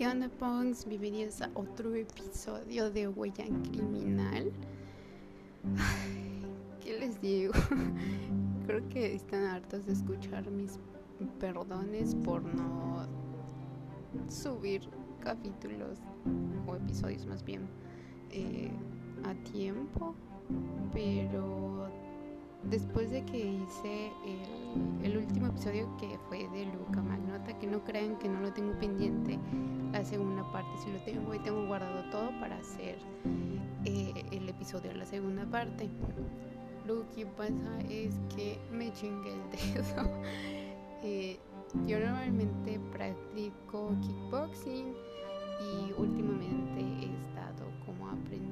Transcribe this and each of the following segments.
¿Qué Punks? Bienvenidos a otro episodio de Huella Criminal. ¿Qué les digo? Creo que están hartos de escuchar mis perdones por no subir capítulos o episodios más bien eh, a tiempo, pero después de que hice el, último episodio que fue de Luca Magnota, que no crean que no lo tengo pendiente, la segunda parte si lo tengo y tengo guardado todo para hacer eh, el episodio de la segunda parte. Lo que pasa es que me chingué el dedo. Eh, yo normalmente practico kickboxing y últimamente he estado como aprendiendo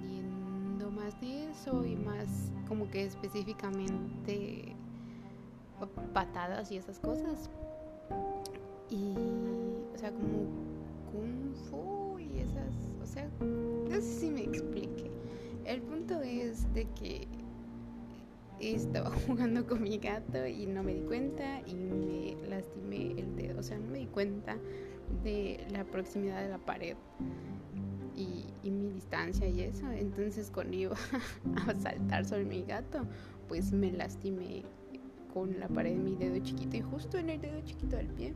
más de eso y más como que específicamente patadas y esas cosas. Y, o sea, como kung fu y esas, o sea, no sé si me explique. El punto es de que estaba jugando con mi gato y no me di cuenta y me lastimé el dedo, o sea, no me di cuenta de la proximidad de la pared y, mi distancia y eso. Entonces cuando iba a saltar sobre mi gato, pues me lastimé con la pared de mi dedo chiquito y justo en el dedo chiquito del pie.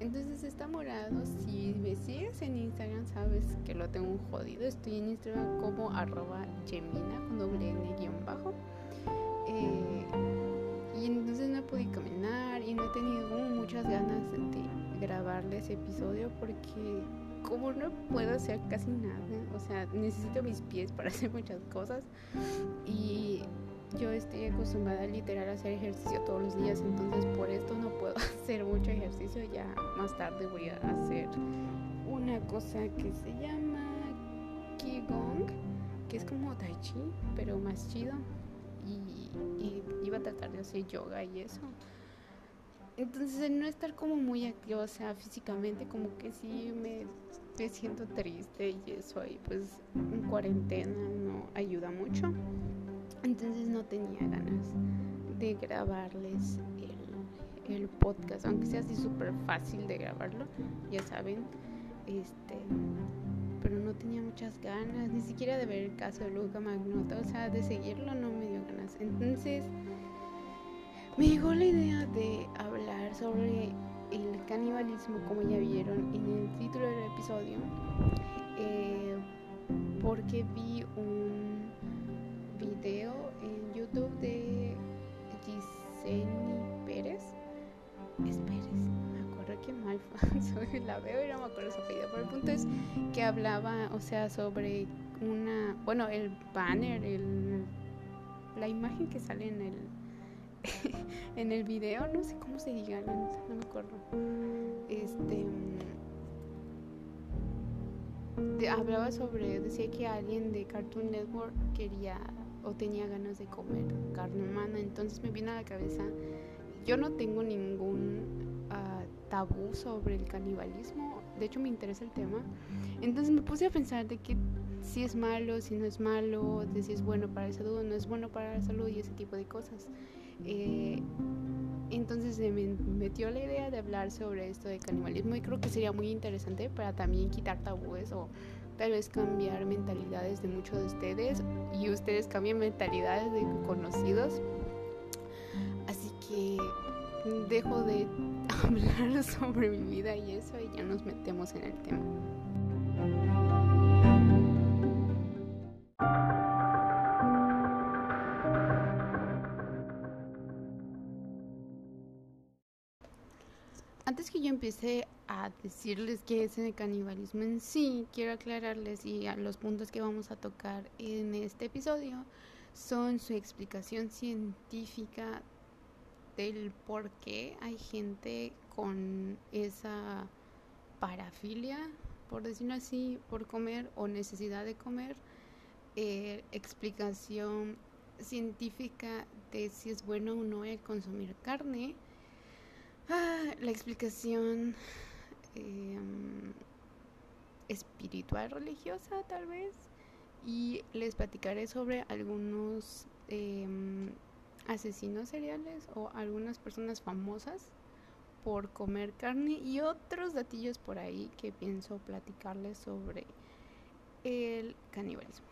Entonces está morado. Si me sigues en Instagram sabes que lo tengo jodido. Estoy en Instagram como arroba gemina con doble n guion bajo. Eh, y entonces no pude caminar y no he tenido muchas ganas de grabarles episodio porque como no puedo hacer casi nada, o sea, necesito mis pies para hacer muchas cosas. Y yo estoy acostumbrada literal a hacer ejercicio todos los días, entonces por esto no puedo hacer mucho ejercicio, ya más tarde voy a hacer una cosa que se llama Qigong, que es como Tai Chi, pero más chido. Y, y iba a tratar de hacer yoga y eso. Entonces, no estar como muy activa, o sea, físicamente, como que sí me, siento triste y eso, y pues en cuarentena no ayuda mucho. Entonces, no tenía ganas de grabarles el, el podcast, aunque sea así súper fácil de grabarlo, ya saben, este. Pero no tenía muchas ganas, ni siquiera de ver el caso de Luca Magnota, o sea, de seguirlo no me dio ganas. Entonces me llegó la idea de hablar sobre el canibalismo, como ya vieron en el título del episodio, eh, porque vi un video en YouTube de Giseni Pérez. Es Pérez, me acuerdo que mal soy, la veo y no me acuerdo su apellido, pero el punto es que hablaba, o sea, sobre una, bueno, el banner, el, la imagen que sale en el en el video, no sé cómo se diga, no, me acuerdo. Este hablaba sobre, decía que alguien de Cartoon Network quería o tenía ganas de comer carne humana, entonces me viene a la cabeza, yo no tengo ningún ah, tabú sobre el canibalismo, de hecho me interesa el tema, entonces me puse a pensar de que si es malo, si no es malo, de si es bueno para la salud o no es bueno para la salud y ese tipo de cosas. Eh, entonces se me metió la idea de hablar sobre esto de canibalismo y creo que sería muy interesante para también quitar tabúes o tal vez cambiar mentalidades de muchos de ustedes y ustedes cambian mentalidades de conocidos. Así que dejo de hablar sobre mi vida y eso y ya nos metemos en el tema. Antes que yo empiece a decirles qué es el canibalismo en sí, quiero aclararles y los puntos que vamos a tocar en este episodio son su explicación científica del por qué hay gente con esa parafilia, por decirlo así, por comer o necesidad de comer, eh, explicación científica de si es bueno o no el consumir carne, Ah, la explicación em, espiritual religiosa tal vez y les platicaré sobre algunos em, asesinos seriales o algunas personas famosas por comer carne y otros datillos por ahí que pienso platicarles sobre el canibalismo.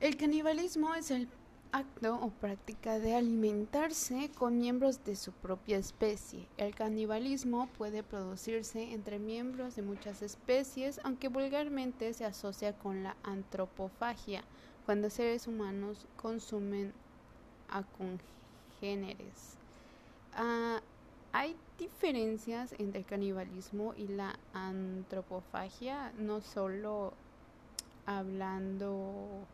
El canibalismo es el acto o práctica de alimentarse con miembros de su propia especie. El canibalismo puede producirse entre miembros de muchas especies, aunque vulgarmente se asocia con la antropofagia, cuando seres humanos consumen a congéneres. Ah, hay diferencias entre el canibalismo y la antropofagia, no solo hablando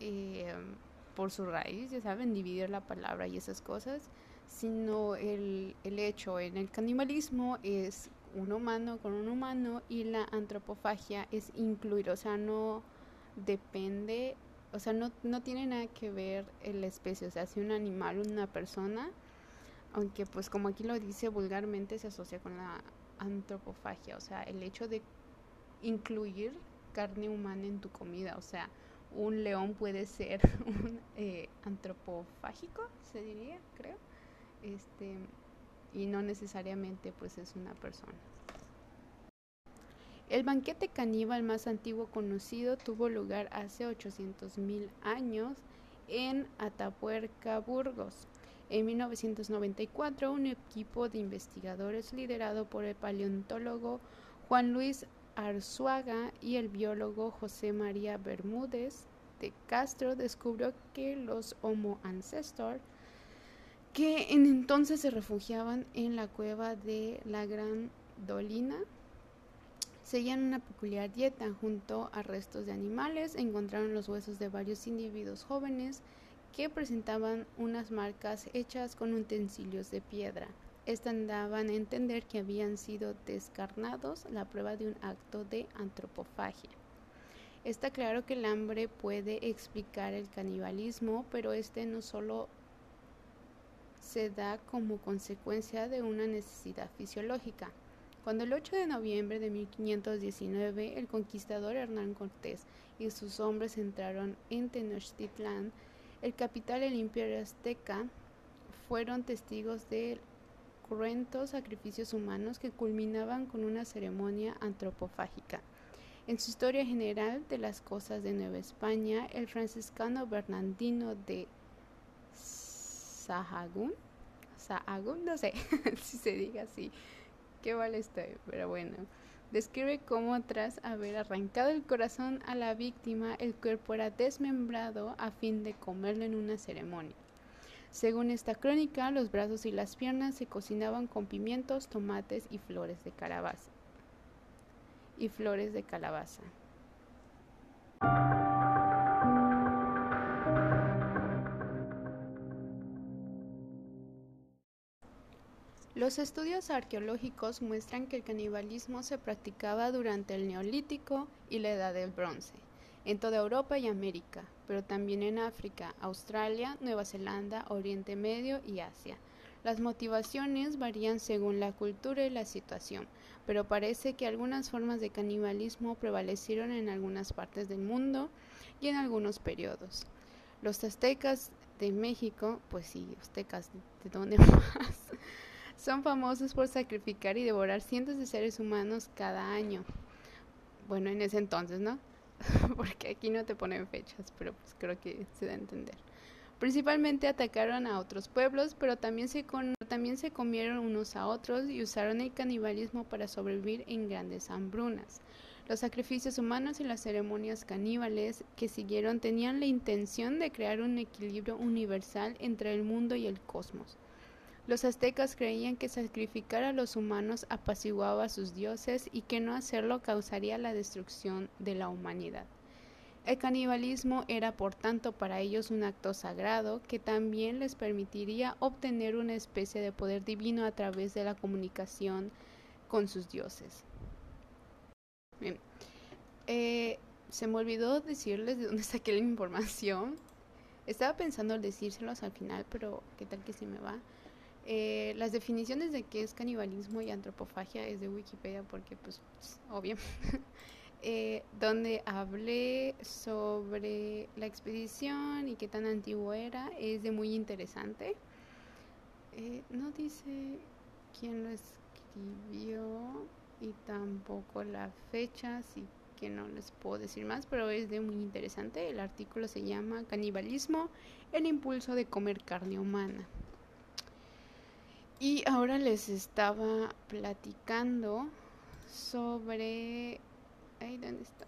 eh, por su raíz, ya saben, dividir la palabra y esas cosas, sino el, el hecho en el canibalismo es un humano con un humano y la antropofagia es incluir, o sea, no depende, o sea, no, no tiene nada que ver la especie, o sea, si un animal, una persona, aunque pues como aquí lo dice vulgarmente se asocia con la antropofagia, o sea, el hecho de incluir carne humana en tu comida, o sea, un león puede ser un eh, antropofágico, se diría, creo, este, y no necesariamente pues es una persona. El banquete caníbal más antiguo conocido tuvo lugar hace 800.000 años en Atapuerca, Burgos. En 1994, un equipo de investigadores liderado por el paleontólogo Juan Luis Arzuaga y el biólogo José María Bermúdez de Castro descubrió que los Homo ancestor que en entonces se refugiaban en la cueva de la Gran Dolina seguían una peculiar dieta. Junto a restos de animales encontraron los huesos de varios individuos jóvenes que presentaban unas marcas hechas con utensilios de piedra estas daban a entender que habían sido descarnados, la prueba de un acto de antropofagia. Está claro que el hambre puede explicar el canibalismo, pero este no solo se da como consecuencia de una necesidad fisiológica. Cuando el 8 de noviembre de 1519 el conquistador Hernán Cortés y sus hombres entraron en Tenochtitlán, el capital del imperio azteca, fueron testigos del cruentos sacrificios humanos que culminaban con una ceremonia antropofágica. En su historia general de las cosas de Nueva España, el franciscano Bernardino de Sahagún, Sahagún, no sé si se diga así, qué vale estoy, pero bueno, describe cómo tras haber arrancado el corazón a la víctima, el cuerpo era desmembrado a fin de comerlo en una ceremonia. Según esta crónica, los brazos y las piernas se cocinaban con pimientos, tomates y flores de calabaza. Y flores de calabaza. Los estudios arqueológicos muestran que el canibalismo se practicaba durante el Neolítico y la Edad del Bronce en toda Europa y América, pero también en África, Australia, Nueva Zelanda, Oriente Medio y Asia. Las motivaciones varían según la cultura y la situación, pero parece que algunas formas de canibalismo prevalecieron en algunas partes del mundo y en algunos periodos. Los aztecas de México, pues sí, aztecas de dónde más, son famosos por sacrificar y devorar cientos de seres humanos cada año. Bueno, en ese entonces, ¿no? porque aquí no te ponen fechas, pero pues creo que se da a entender. Principalmente atacaron a otros pueblos, pero también se, también se comieron unos a otros y usaron el canibalismo para sobrevivir en grandes hambrunas. Los sacrificios humanos y las ceremonias caníbales que siguieron tenían la intención de crear un equilibrio universal entre el mundo y el cosmos. Los aztecas creían que sacrificar a los humanos apaciguaba a sus dioses y que no hacerlo causaría la destrucción de la humanidad. El canibalismo era por tanto para ellos un acto sagrado que también les permitiría obtener una especie de poder divino a través de la comunicación con sus dioses. Bien. Eh, se me olvidó decirles de dónde saqué la información. Estaba pensando en decírselos al final, pero ¿qué tal que se me va? Eh, las definiciones de qué es canibalismo y antropofagia es de Wikipedia porque pues, obvio. eh, donde hablé sobre la expedición y qué tan antiguo era, es de muy interesante. Eh, no dice quién lo escribió y tampoco la fecha, así que no les puedo decir más, pero es de muy interesante. El artículo se llama Canibalismo, el impulso de comer carne humana. Y ahora les estaba platicando sobre... ¿dónde está?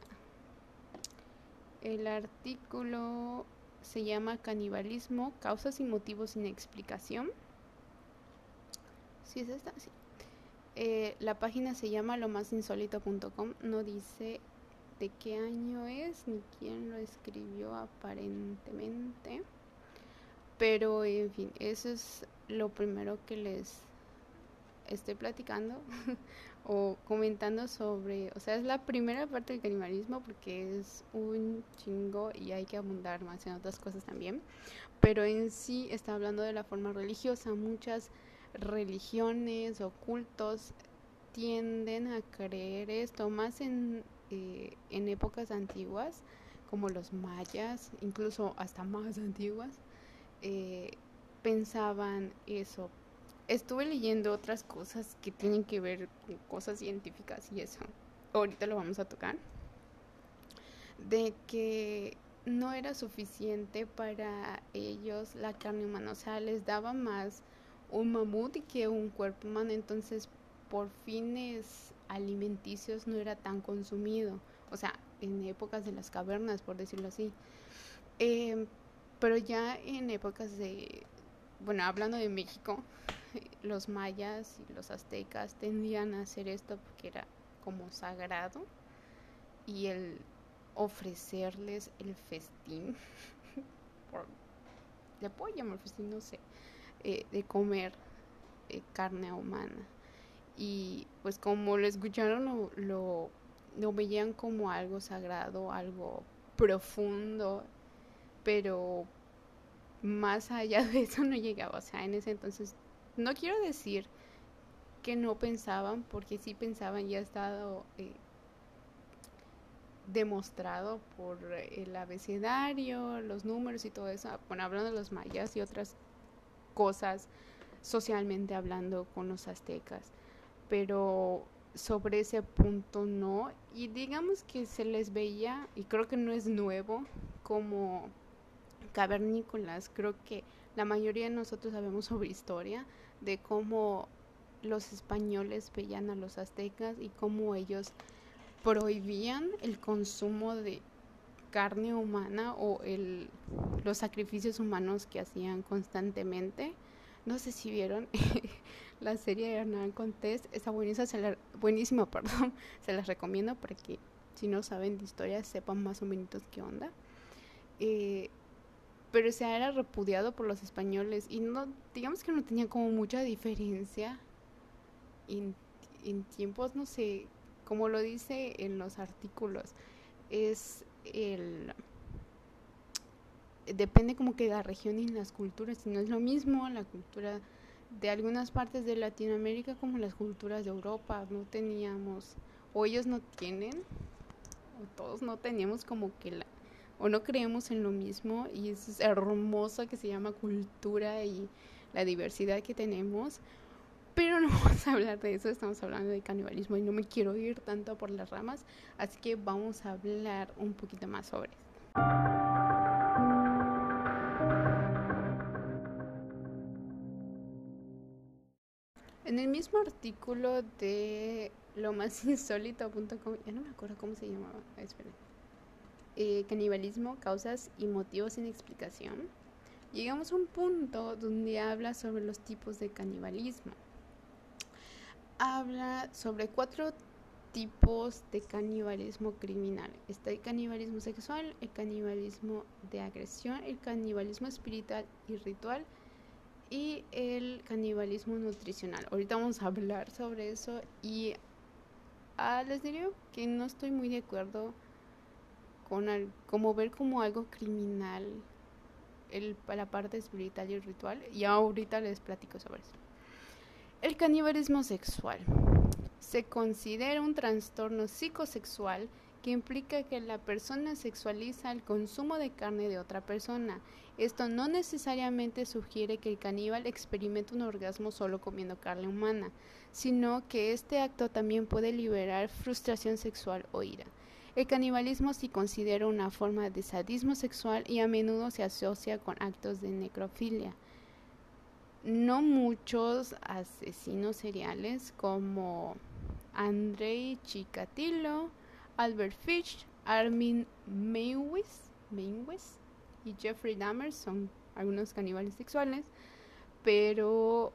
El artículo se llama Canibalismo, causas y motivos sin explicación. ¿Sí es esta? Sí. Eh, la página se llama lomásinsólito.com. No dice de qué año es ni quién lo escribió aparentemente. Pero en fin, eso es lo primero que les estoy platicando o comentando sobre, o sea, es la primera parte del canibalismo porque es un chingo y hay que abundar más en otras cosas también, pero en sí está hablando de la forma religiosa, muchas religiones o cultos tienden a creer esto más en, eh, en épocas antiguas como los mayas, incluso hasta más antiguas, eh, pensaban eso. Estuve leyendo otras cosas que tienen que ver con cosas científicas y eso. Ahorita lo vamos a tocar. De que no era suficiente para ellos la carne humana. O sea, les daba más un mamut que un cuerpo humano. Entonces, por fines alimenticios no era tan consumido. O sea, en épocas de las cavernas, por decirlo así. Eh, pero ya en épocas de, bueno, hablando de México, los mayas y los aztecas tendían a hacer esto porque era como sagrado y el ofrecerles el festín, por, le puedo llamar festín, no sé, eh, de comer eh, carne humana. Y pues como lo escucharon, lo, lo veían como algo sagrado, algo profundo pero más allá de eso no llegaba. O sea, en ese entonces, no quiero decir que no pensaban, porque sí pensaban, ya ha estado eh, demostrado por el abecedario, los números y todo eso. Bueno, hablando de los mayas y otras cosas socialmente hablando con los aztecas, pero sobre ese punto no. Y digamos que se les veía, y creo que no es nuevo, como cavernícolas. Creo que la mayoría de nosotros sabemos sobre historia de cómo los españoles veían a los aztecas y cómo ellos prohibían el consumo de carne humana o el, los sacrificios humanos que hacían constantemente. No sé si vieron la serie de Hernán Contés, está buenísima, se la, buenísima, perdón, se las recomiendo para que si no saben de historia sepan más o menos qué onda. Eh, pero se era repudiado por los españoles y no digamos que no tenía como mucha diferencia en, en tiempos no sé como lo dice en los artículos es el depende como que de la región y las culturas y no es lo mismo la cultura de algunas partes de Latinoamérica como las culturas de Europa no teníamos o ellos no tienen o todos no teníamos como que la o no creemos en lo mismo y es hermoso que se llama cultura y la diversidad que tenemos. Pero no vamos a hablar de eso, estamos hablando de canibalismo y no me quiero ir tanto por las ramas, así que vamos a hablar un poquito más sobre esto. En el mismo artículo de lo más insólito.com, ya no me acuerdo cómo se llamaba, esperen eh, canibalismo, causas y motivos sin explicación, llegamos a un punto donde habla sobre los tipos de canibalismo. Habla sobre cuatro tipos de canibalismo criminal. Está el canibalismo sexual, el canibalismo de agresión, el canibalismo espiritual y ritual y el canibalismo nutricional. Ahorita vamos a hablar sobre eso y ah, les diría que no estoy muy de acuerdo como ver como algo criminal el, la parte espiritual y ritual. Y ahorita les platico sobre eso. El canibalismo sexual se considera un trastorno psicosexual que implica que la persona sexualiza el consumo de carne de otra persona. Esto no necesariamente sugiere que el caníbal experimente un orgasmo solo comiendo carne humana, sino que este acto también puede liberar frustración sexual o ira. El canibalismo se considera una forma de sadismo sexual y a menudo se asocia con actos de necrofilia. No muchos asesinos seriales como Andrei Chikatilo, Albert Fish, Armin Meiwes, y Jeffrey Dahmer son algunos caníbales sexuales, pero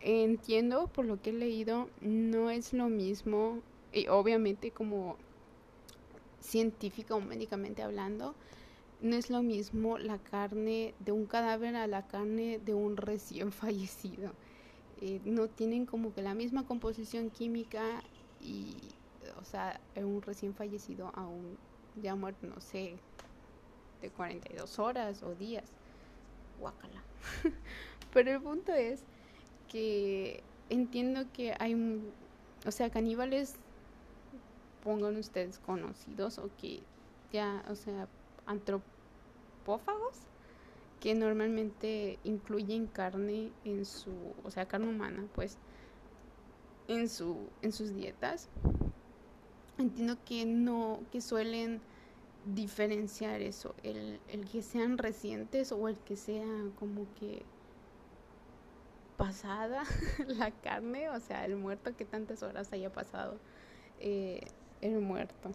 entiendo por lo que he leído, no es lo mismo, y obviamente como científica o médicamente hablando, no es lo mismo la carne de un cadáver a la carne de un recién fallecido. Eh, no tienen como que la misma composición química y, o sea, un recién fallecido a un ya muerto, no sé, de 42 horas o días. Guácala. Pero el punto es que entiendo que hay, o sea, caníbales, pongan ustedes conocidos o que ya, o sea, antropófagos que normalmente incluyen carne en su, o sea, carne humana, pues, en su, en sus dietas. Entiendo que no, que suelen diferenciar eso, el, el que sean recientes o el que sea como que pasada la carne, o sea, el muerto que tantas horas haya pasado eh, el muerto.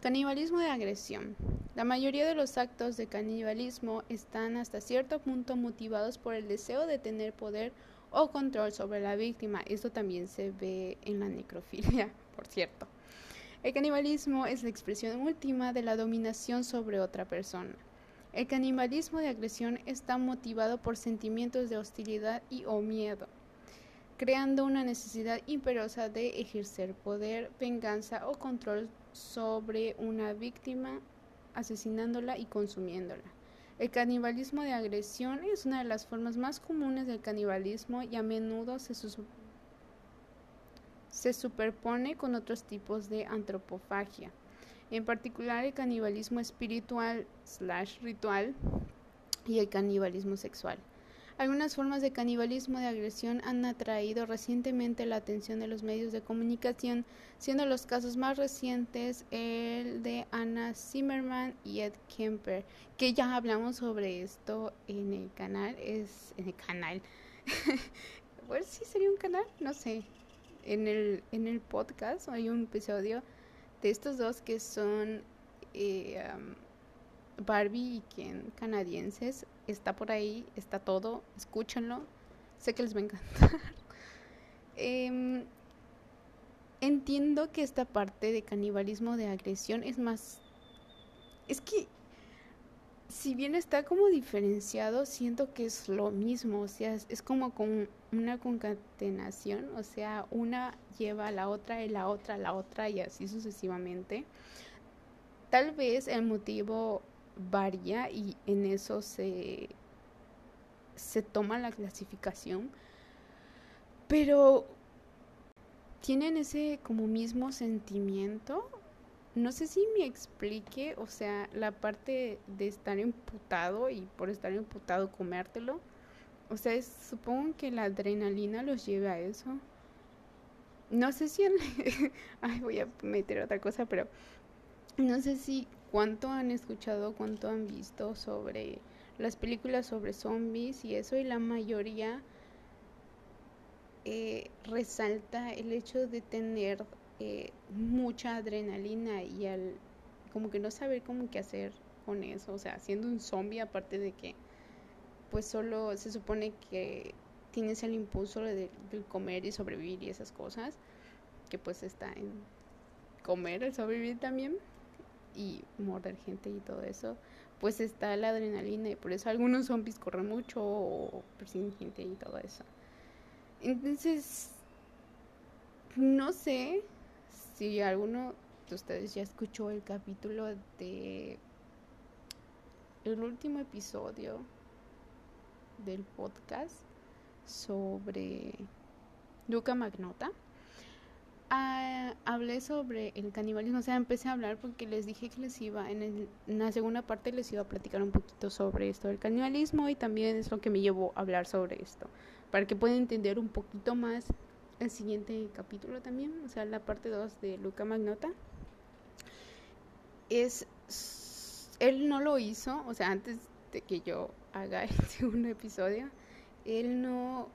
Canibalismo de agresión. La mayoría de los actos de canibalismo están hasta cierto punto motivados por el deseo de tener poder o control sobre la víctima. Esto también se ve en la necrofilia, por cierto. El canibalismo es la expresión última de la dominación sobre otra persona. El canibalismo de agresión está motivado por sentimientos de hostilidad y o miedo, creando una necesidad imperiosa de ejercer poder, venganza o control sobre una víctima, asesinándola y consumiéndola. El canibalismo de agresión es una de las formas más comunes del canibalismo y a menudo se, se superpone con otros tipos de antropofagia en particular el canibalismo espiritual slash ritual y el canibalismo sexual. Algunas formas de canibalismo de agresión han atraído recientemente la atención de los medios de comunicación, siendo los casos más recientes el de Anna Zimmerman y Ed Kemper, que ya hablamos sobre esto en el canal, es en el canal. sí sería un canal, no sé. En el en el podcast hay un episodio de estos dos que son eh, Barbie y Ken canadienses, está por ahí, está todo, escúchenlo, sé que les va a encantar. Em, entiendo que esta parte de canibalismo de agresión es más... Es que si bien está como diferenciado, siento que es lo mismo, o sea, es, como con una concatenación, o sea, una lleva a la otra y la otra a la otra y así sucesivamente. Tal vez el motivo varía y en eso se, se toma la clasificación, pero tienen ese como mismo sentimiento no sé si me explique, o sea, la parte de estar imputado y por estar imputado comértelo. O sea, supongo que la adrenalina los lleva a eso. No sé si... Ay, voy a meter otra cosa, pero... No sé si cuánto han escuchado, cuánto han visto sobre las películas sobre zombies y eso, y la mayoría eh, resalta el hecho de tener eh, mucha adrenalina y al como que no saber cómo qué hacer con eso, o sea, siendo un zombie aparte de que pues solo se supone que tienes el impulso de, comer y sobrevivir y esas cosas, que pues está en comer, el sobrevivir también y morder gente y todo eso, pues está la adrenalina y por eso algunos zombies corren mucho o persiguen gente y todo eso. Entonces, no sé, si alguno de ustedes ya escuchó el capítulo de el último episodio del podcast sobre Luca Magnota, ah, hablé sobre el canibalismo, o sea, empecé a hablar porque les dije que les iba, en, el, en, la segunda parte les iba a platicar un poquito sobre esto del canibalismo y también es lo que me llevó a hablar sobre esto, para que puedan entender un poquito más el siguiente capítulo también, o sea, la parte 2 de Luca Magnota. Es, él no lo hizo, o sea, antes de que yo haga el segundo episodio, él no,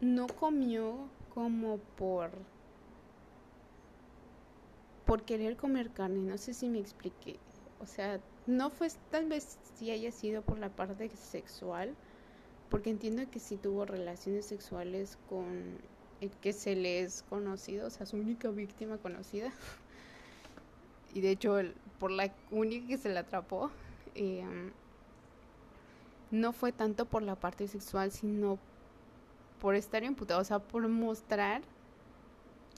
no comió como por por querer comer carne, no sé si me expliqué. O sea, no fue tal vez si haya sido por la parte sexual, porque entiendo que si tuvo relaciones sexuales con el que se le es conocido, o sea, su única víctima conocida. y de hecho, por la única que se le atrapó, em, no fue tanto por la parte sexual, sino por estar imputado, o sea, por mostrar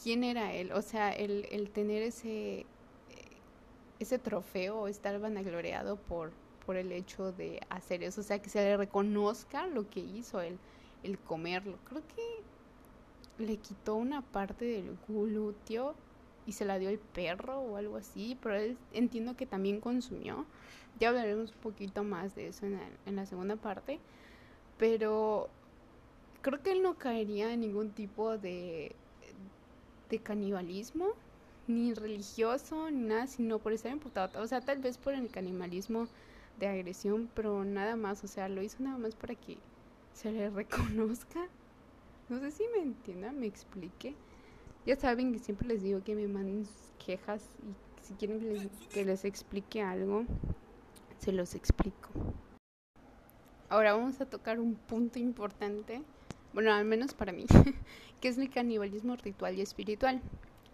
quién era él, o sea, el, el tener ese, ese trofeo, estar vanagloriado por, por el hecho de hacer eso, o sea, que se le reconozca lo que hizo él, el comerlo. Creo que le quitó una parte del glúteo y se la dio el perro o algo así, pero él entiendo que también consumió. Ya hablaremos un poquito más de eso en, en la segunda parte, pero creo que él no caería en ningún tipo de de canibalismo, ni religioso, ni nada, sino por estar imputado. O sea, tal vez por el canibalismo de agresión, pero nada más. O sea, lo hizo nada más para que se le reconozca. No sé si me entiendan, me explique. Ya saben que siempre les digo que me manden sus quejas y si quieren que les, que les explique algo, se los explico. Ahora vamos a tocar un punto importante bueno, al menos para mí, que es el canibalismo ritual y espiritual.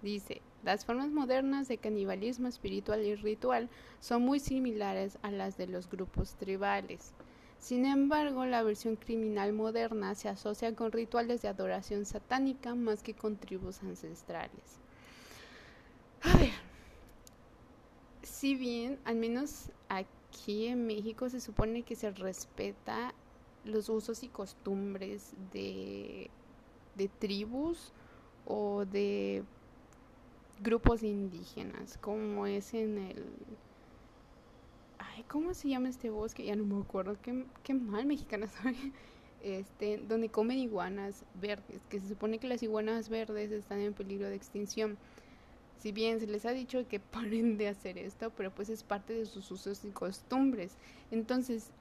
Dice, las formas modernas de canibalismo espiritual y ritual son muy similares a las de los grupos tribales. Sin embargo, la versión criminal moderna se asocia con rituales de adoración satánica más que con tribus ancestrales. A ver, si bien, al menos aquí en México se supone que se respeta los usos y costumbres de, de tribus o de grupos indígenas, como es en el... Ay, ¿cómo se llama este bosque? Ya no me acuerdo, qué, qué mal mexicana soy. Este, donde comen iguanas verdes, que se supone que las iguanas verdes están en peligro de extinción. Si bien se les ha dicho que paren de hacer esto, pero pues es parte de sus usos y costumbres. Entonces,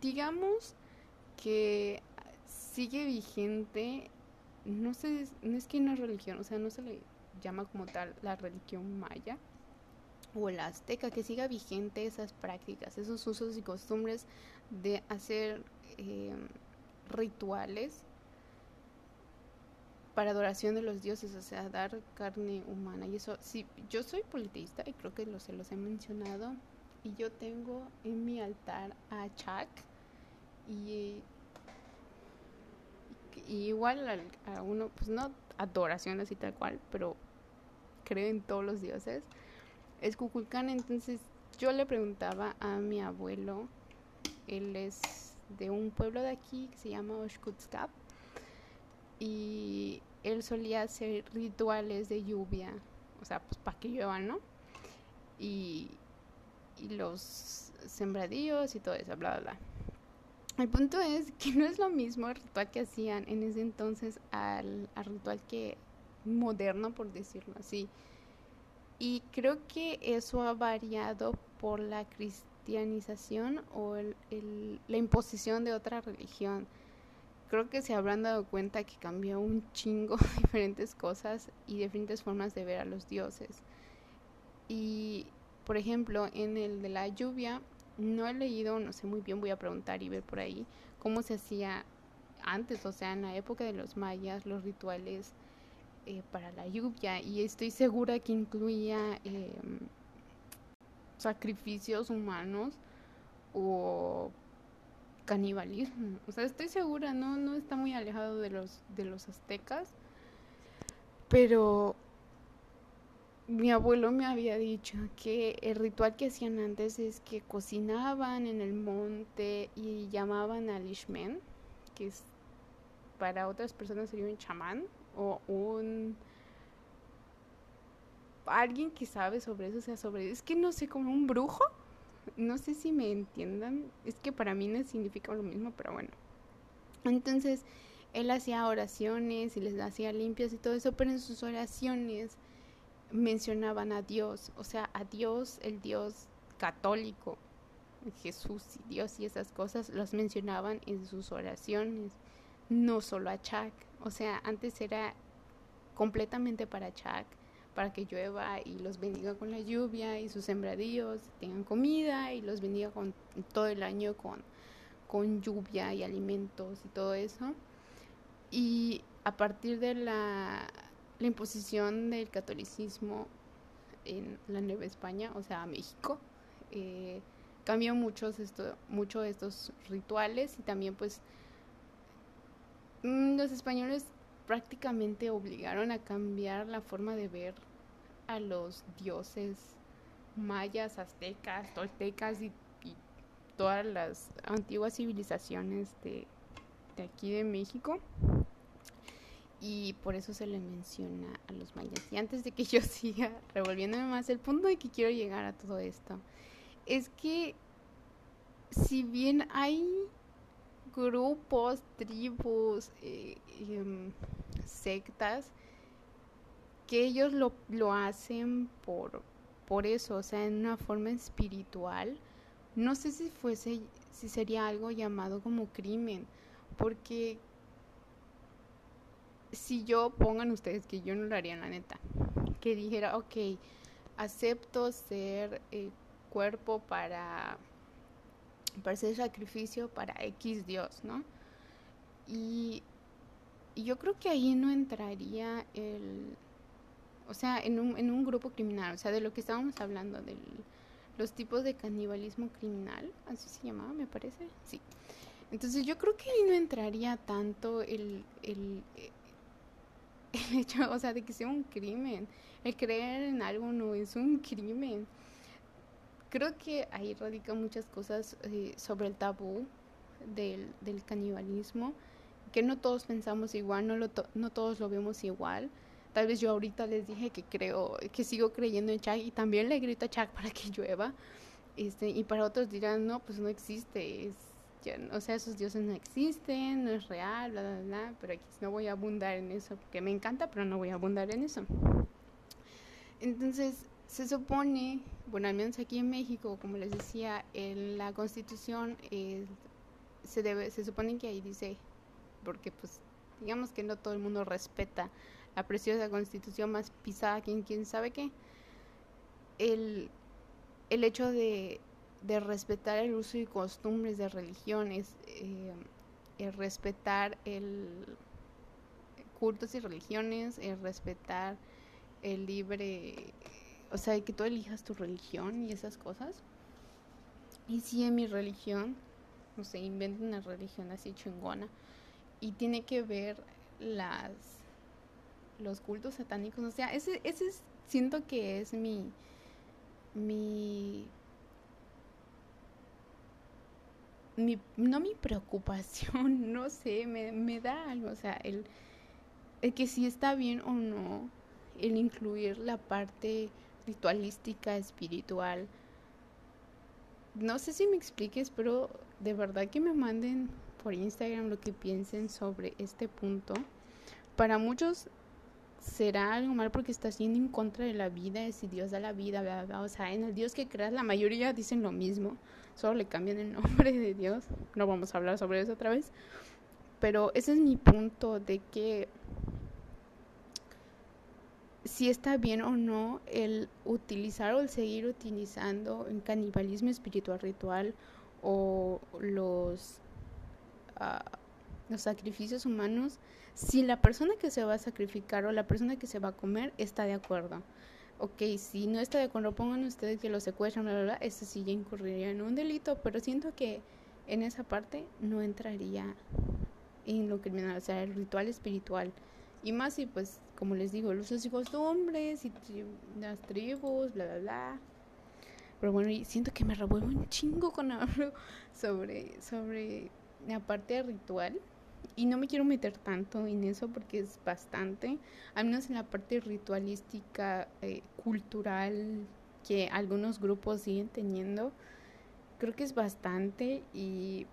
digamos que sigue vigente, no sé, no es que no es religión, o sea, no se le llama como tal la religión maya o la azteca, que siga vigente esas prácticas, esos usos y costumbres de hacer eh, rituales para adoración de los dioses, o sea, dar carne humana. Y eso, sí, yo soy politeísta y creo que lo, se los he mencionado. Y yo tengo en mi altar a Chak, y, igual a, uno, pues no adoración así tal cual, pero creo en todos los dioses. Es Kukulkan, entonces yo le preguntaba a mi abuelo, él es de un pueblo de aquí que se llama Oshkutskap, y él solía hacer rituales de lluvia, o sea, pues para que llueva, ¿no? Y, y los sembradíos y todo eso, bla, bla, bla. El punto es que no es lo mismo el ritual que hacían en ese entonces al, ritual que moderno, por decirlo así. Y creo que eso ha variado por la cristianización o la imposición de otra religión. Creo que se habrán dado cuenta que cambió un chingo diferentes cosas y diferentes formas de ver a los dioses. Y, por ejemplo, en el de la lluvia, no he leído, no sé muy bien, voy a preguntar y ver por ahí cómo se hacía antes, o sea, en la época de los mayas, los rituales eh, para la lluvia. Y estoy segura que incluía em, sacrificios humanos o canibalismo. O sea, estoy segura, no, no está muy alejado de los, de los aztecas. Pero mi abuelo me había dicho que el ritual que hacían antes es que cocinaban en el monte y llamaban al Ishmen, que es para otras personas sería un chamán o un alguien que sabe sobre eso, o sea, sobre, es que no sé, como un brujo, no sé si me entiendan, es que para mí no significa lo mismo, pero bueno. Entonces, él hacía oraciones y les hacía limpias y todo eso, pero en sus oraciones mencionaban a Dios, o sea, a Dios, el Dios católico, Jesús y Dios y esas cosas, los mencionaban en sus oraciones, no solo a Chuck, o sea, antes era completamente para Chuck, para que llueva y los bendiga con la lluvia y sus sembradíos tengan comida y los bendiga con todo el año con, con lluvia y alimentos y todo eso. Y a partir de la, la imposición del catolicismo en la Nueva España, o sea, México, eh, cambió muchos esto, mucho estos rituales y también pues mm, los españoles prácticamente obligaron a cambiar la forma de ver a los dioses mayas, aztecas, toltecas y, todas las antiguas civilizaciones de, de aquí de México y por eso se le menciona a los mayas. Y antes de que yo siga revolviéndome más, el punto de que quiero llegar a todo esto es que si bien hay grupos, tribus, eh, em, sectas, que ellos lo, lo hacen por, por eso, o sea, en una forma espiritual, no sé si fuese, si sería algo llamado como crimen, porque si yo pongan ustedes que yo no lo haría la neta, que dijera, ok, acepto ser eh, cuerpo para, para hacer sacrificio para X Dios, ¿no? Y, yo creo que ahí no entraría el, o sea, en un, en un grupo criminal, o sea, de lo que estábamos hablando, de los tipos de canibalismo criminal, así se llamaba, me parece, sí. Entonces yo creo que ahí no entraría tanto el, el hecho, o sea, de que sea un crimen. El creer en algo no es un crimen. Creo que ahí radican muchas cosas eh, sobre el tabú del, del, canibalismo, que no todos pensamos igual, no, lo no todos lo vemos igual. Tal vez yo ahorita les dije que creo, que sigo creyendo en Chuck y también le grito a Chuck para que llueva. Este, y para otros dirán, no, pues no existe, o sea, esos dioses no existen, no es real, bla, bla, bla, pero aquí no voy a abundar en eso, porque me encanta, pero no voy a abundar en eso. Entonces, se supone, bueno, al menos aquí en México, como les decía, en la constitución se, debe, se supone que ahí dice, porque pues digamos que no todo el mundo respeta la preciosa constitución más pisada, quien quién sabe qué, el, el hecho de de respetar el uso y costumbres de religiones, eh, el respetar el cultos y religiones, el respetar el libre, o sea, que tú elijas tu religión y esas cosas. Y si en mi religión, no sé, invento una religión así chingona y tiene que ver las los cultos satánicos, o sea, ese ese siento que es mi mi no mi preocupación, no sé, me, me da algo, o sea, el, el que si está bien o no, el incluir la parte ritualística, espiritual. No sé si me expliques, pero de verdad que me manden por Instagram lo que piensen sobre este punto. Para muchos será algo mal porque está yendo en contra de la vida, si Dios da la vida, o sea, en el Dios que creas la mayoría dicen lo mismo, solo le cambian el nombre de Dios, no vamos a hablar sobre eso otra vez, pero ese es mi punto de que si está bien o no el utilizar o el seguir utilizando el canibalismo espiritual ritual o los, uh, los sacrificios humanos si la persona que se va a sacrificar o la persona que se va a comer está de acuerdo. Ok, si no está de acuerdo, pongan ustedes que lo secuestran, bla, bla, bla, eso sí ya incurriría en un delito, pero siento que en esa parte no entraría en lo criminal, o sea, el ritual espiritual. Y más si, pues, como les digo, los usos y costumbres y las tribus, bla, bla, bla. Pero bueno, siento que me revuelvo un chingo con hablo sobre, sobre la parte ritual y no me quiero meter tanto en eso porque es bastante, al menos en la parte ritualística, eh, cultural que algunos grupos siguen teniendo, creo que es bastante y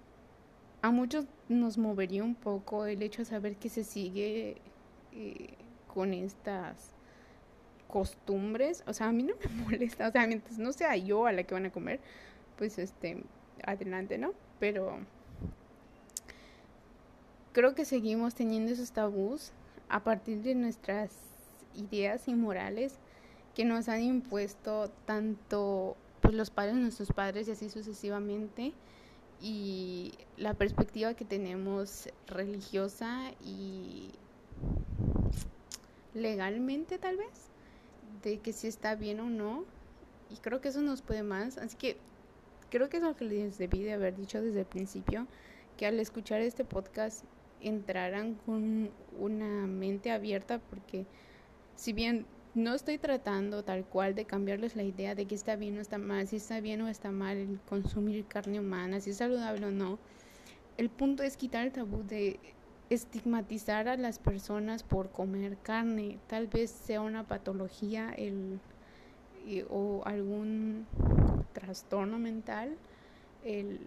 a muchos nos movería un poco el hecho de saber que se sigue eh, con estas costumbres, o sea, a mí no me molesta, o sea, mientras no sea yo a la que van a comer, pues este, adelante, ¿no? Pero creo que seguimos teniendo esos tabús a partir de nuestras ideas inmorales que nos han impuesto tanto pues los padres nuestros padres y así sucesivamente y la perspectiva que tenemos religiosa y legalmente tal vez de que si está bien o no. Y creo que eso nos puede más. Así que creo que es lo que les debí de haber dicho desde el principio que al escuchar este podcast entraran con una mente abierta porque si bien no estoy tratando tal cual de cambiarles la idea de que está bien o está mal, si está bien o está mal consumir carne humana, si es saludable o no. El punto es quitar el tabú de estigmatizar a las personas por comer carne. Tal vez sea una patología el, o algún trastorno mental el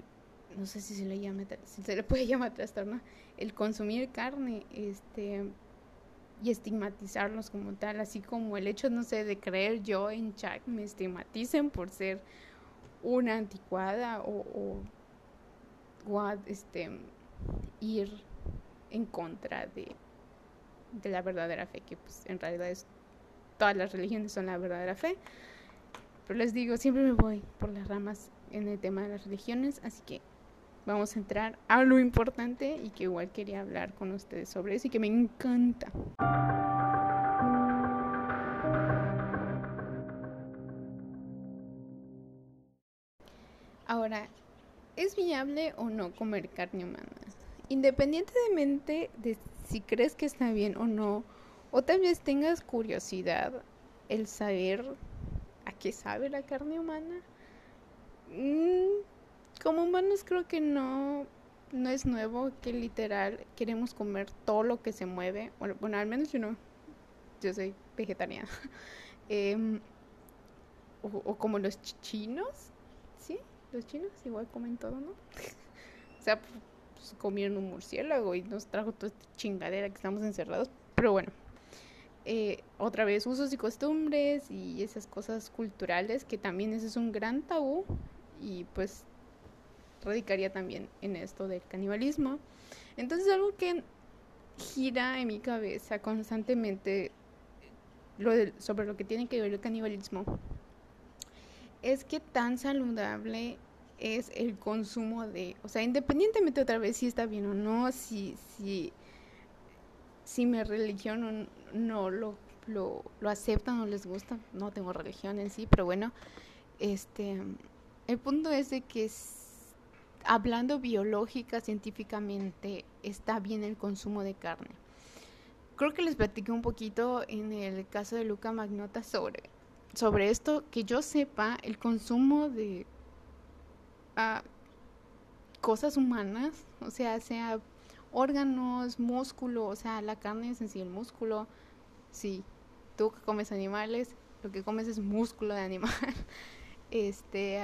no sé si se le llama, si se le puede llamar trastorno, el consumir carne, este, y estigmatizarlos como tal, así como el hecho, no sé, de creer yo en Chuck, me estigmaticen por ser una anticuada o, o, este, ir en contra de, de la verdadera fe, que pues en realidad todas las religiones son la verdadera fe. Pero les digo, siempre me voy por las ramas en el tema de las religiones, así que vamos a entrar a lo importante y que igual quería hablar con ustedes sobre eso y que me encanta. Ahora, ¿es viable o no comer carne humana? Independientemente de si crees que está bien o no, o tal vez tengas curiosidad el saber a qué sabe la carne humana, mm, como humanos creo que no, no es nuevo que literal queremos comer todo lo que se mueve. Bueno, al menos yo no. Yo soy vegetariana. Em, o, como los chinos. ¿Sí? Los chinos igual comen todo, ¿no? o sea, pues, comieron un murciélago y nos trajo toda esta chingadera que estamos encerrados. Pero bueno. Eh, otra vez usos y costumbres y esas cosas culturales que también ese es un gran tabú y pues radicaría también en esto del canibalismo. Entonces algo que gira en mi cabeza constantemente lo sobre lo que tiene que ver el canibalismo es que tan saludable es el consumo de, o sea, independientemente otra vez si está bien o no, si, si, si mi religión no lo, lo, lo aceptan o les gusta, no tengo religión en sí, pero bueno, este, el punto es de que hablando biológica, científicamente, está bien el consumo de carne. Creo que les platiqué un poquito en el caso de Luca Magnota sobre, sobre esto. Que yo sepa, el consumo de ah, cosas humanas, o sea, sea órganos, músculo, o sea, la carne es en sí el músculo. Sí, tú que comes animales, lo que comes es músculo de animal. Este.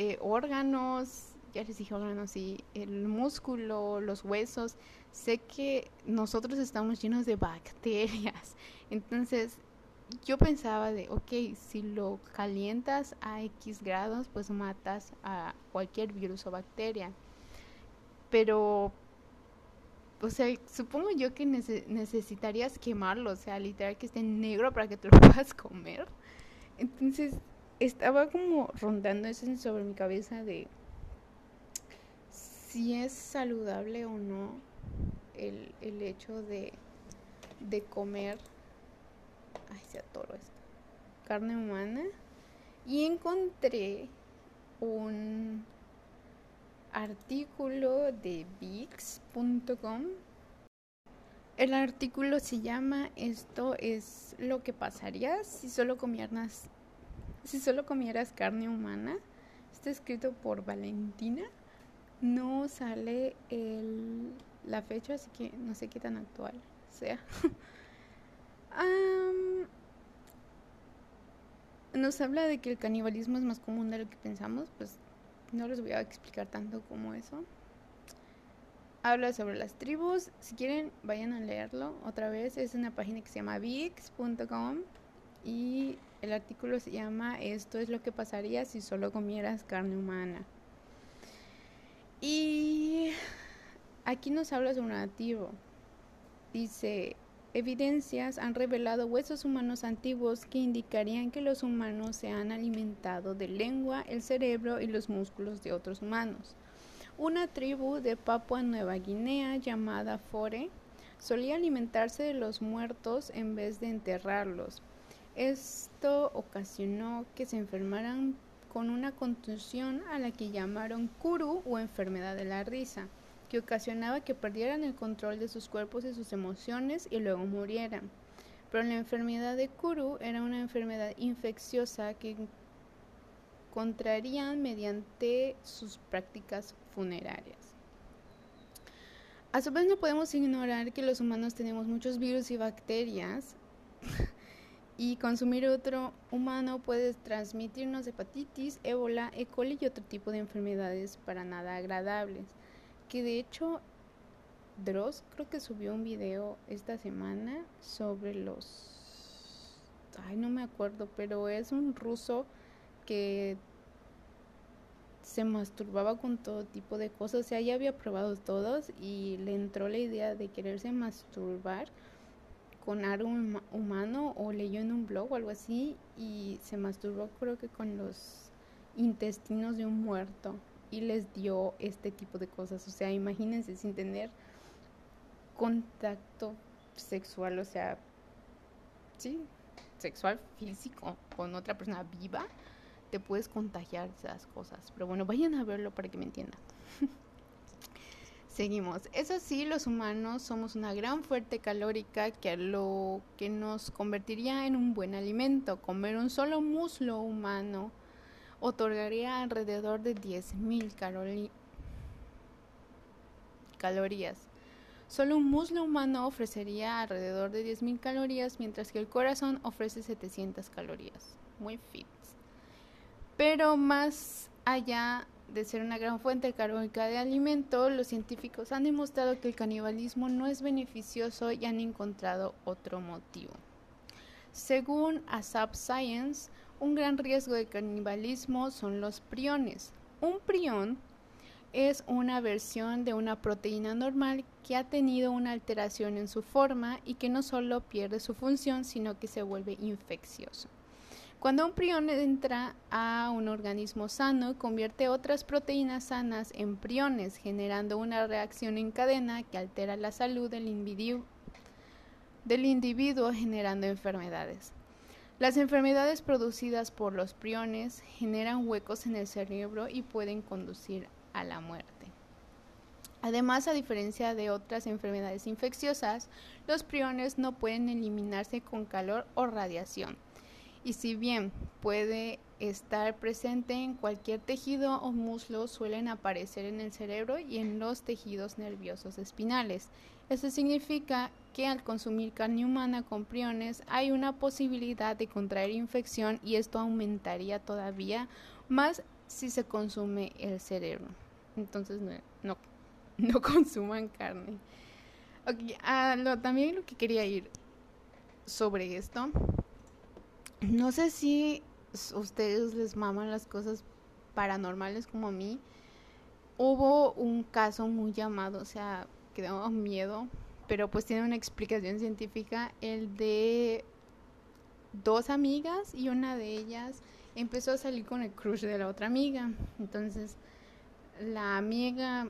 Eh, órganos, ya les dije órganos, y el músculo, los huesos, sé que nosotros estamos llenos de bacterias. Entonces, yo pensaba de, ok, si lo calientas a X grados, pues matas a cualquier virus o bacteria. Pero, o sea, supongo yo que necesitarías quemarlo, o sea, literal que esté negro para que te lo puedas comer. Entonces, estaba como rondando eso sobre mi cabeza de si es saludable o no el, el hecho de, de comer ay esto carne humana. Y encontré un artículo de VIX.com el artículo se llama Esto es lo que pasaría si solo comieras si solo comieras carne humana. Está escrito por Valentina no sale la fecha, así que no sé qué tan actual sea. nos habla de que el canibalismo es más común de lo que pensamos, pues no les voy a explicar tanto como eso. Habla sobre las tribus, si quieren vayan a leerlo otra vez, es una página que se llama vix.com y el artículo se llama Esto es lo que pasaría si solo comieras carne humana. Y aquí nos habla sobre un nativo. Dice, evidencias han revelado huesos humanos antiguos que indicarían que los humanos se han alimentado de lengua, el cerebro y los músculos de otros humanos. Una tribu de Papua Nueva Guinea llamada Fore solía alimentarse de los muertos en vez de enterrarlos. Esto ocasionó que se enfermaran con una contusión a la que llamaron kuru o enfermedad de la risa que ocasionaba que perdieran el control de sus cuerpos y sus emociones y luego murieran. Pero la enfermedad de Kuru era una enfermedad infecciosa que contrarían mediante sus prácticas funerarias. A su vez no podemos ignorar que los humanos tenemos muchos virus y bacterias y consumir otro humano puede transmitirnos hepatitis, ébola, E. coli y otro tipo de enfermedades para nada agradables. Que de hecho, Dross creo que subió un video esta semana sobre los... Ay, no me acuerdo, pero es un ruso que se masturbaba con todo tipo de cosas. O sea, ya había probado todos y le entró la idea de quererse masturbar con algo humano o leyó en un blog o algo así y se masturbó creo que con los intestinos de un muerto y les dio este tipo de cosas. O sea, imagínense sin tener contacto sexual, o sea, sí, sexual físico con otra persona viva, te puedes contagiar esas cosas. Pero bueno, vayan a verlo para que me entiendan. Seguimos. Eso sí, los humanos somos una gran fuerte calórica que lo que nos convertiría en un buen alimento. Comer un solo muslo humano otorgaría alrededor de 10.000 calorías. Solo un muslo humano ofrecería alrededor de 10.000 calorías, mientras que el corazón ofrece 700 calorías. Muy fit. Pero más allá de ser una gran fuente calórica de alimento, los científicos han demostrado que el canibalismo no es beneficioso y han encontrado otro motivo. Según ASAP Science, un gran riesgo de canibalismo son los priones. Un prión es una versión de una proteína normal que ha tenido una alteración en su forma y que no solo pierde su función, sino que se vuelve infeccioso. Cuando un prión entra a un organismo sano, convierte otras proteínas sanas en priones, generando una reacción en cadena que altera la salud del individuo, del individuo generando enfermedades. Las enfermedades producidas por los priones generan huecos en el cerebro y pueden conducir a la muerte. Además, a diferencia de otras enfermedades infecciosas, los priones no pueden eliminarse con calor o radiación. Y si bien puede estar presente en cualquier tejido o muslo, suelen aparecer en el cerebro y en los tejidos nerviosos espinales. Esto significa que al consumir carne humana con priones hay una posibilidad de contraer infección y esto aumentaría todavía más si se consume el cerebro. Entonces no, no, consuman carne. Ah, también lo que quería ir sobre esto. No sé si ustedes les maman las cosas paranormales como a mí. Hubo un caso muy llamado, o sea, que daba miedo, pero pues tiene una explicación científica, el de dos amigas y una de ellas empezó a salir con el crush de la otra amiga. Entonces, la amiga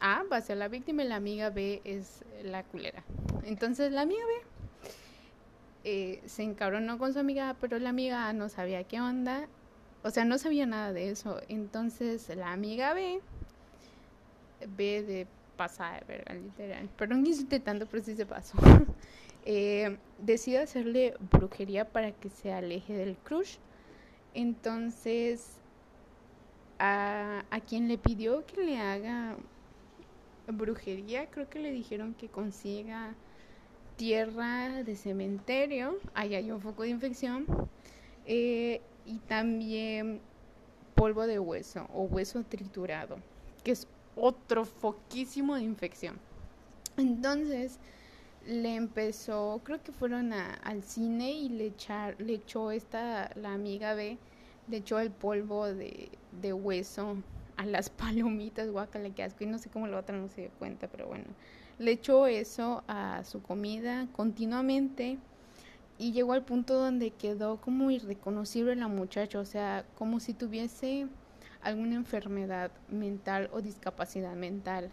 A va a ser la víctima y la amiga B es la culera. Entonces, la amiga B eh, se encabronó con su amiga, pero la amiga no sabía qué onda. O sea, no sabía nada de eso. Entonces, la amiga B, B de pasada de verga, literal. Perdón que tanto, pero sí se pasó. eh, decide hacerle brujería para que se aleje del crush. Entonces, a, a quien le pidió que le haga brujería, creo que le dijeron que consiga tierra de cementerio, ahí hay un foco de infección, eh, y también polvo de hueso o hueso triturado, que es otro foquísimo de infección. Entonces le empezó, creo que fueron al cine y le, le echó esta, la amiga B, le echó el polvo de, de hueso a las palomitas, guacala, que asco, y no sé cómo la otra no se dio cuenta, pero bueno, le echó eso a su comida continuamente y llegó al punto donde quedó como irreconocible la muchacha, o sea, como si tuviese alguna enfermedad mental o discapacidad mental.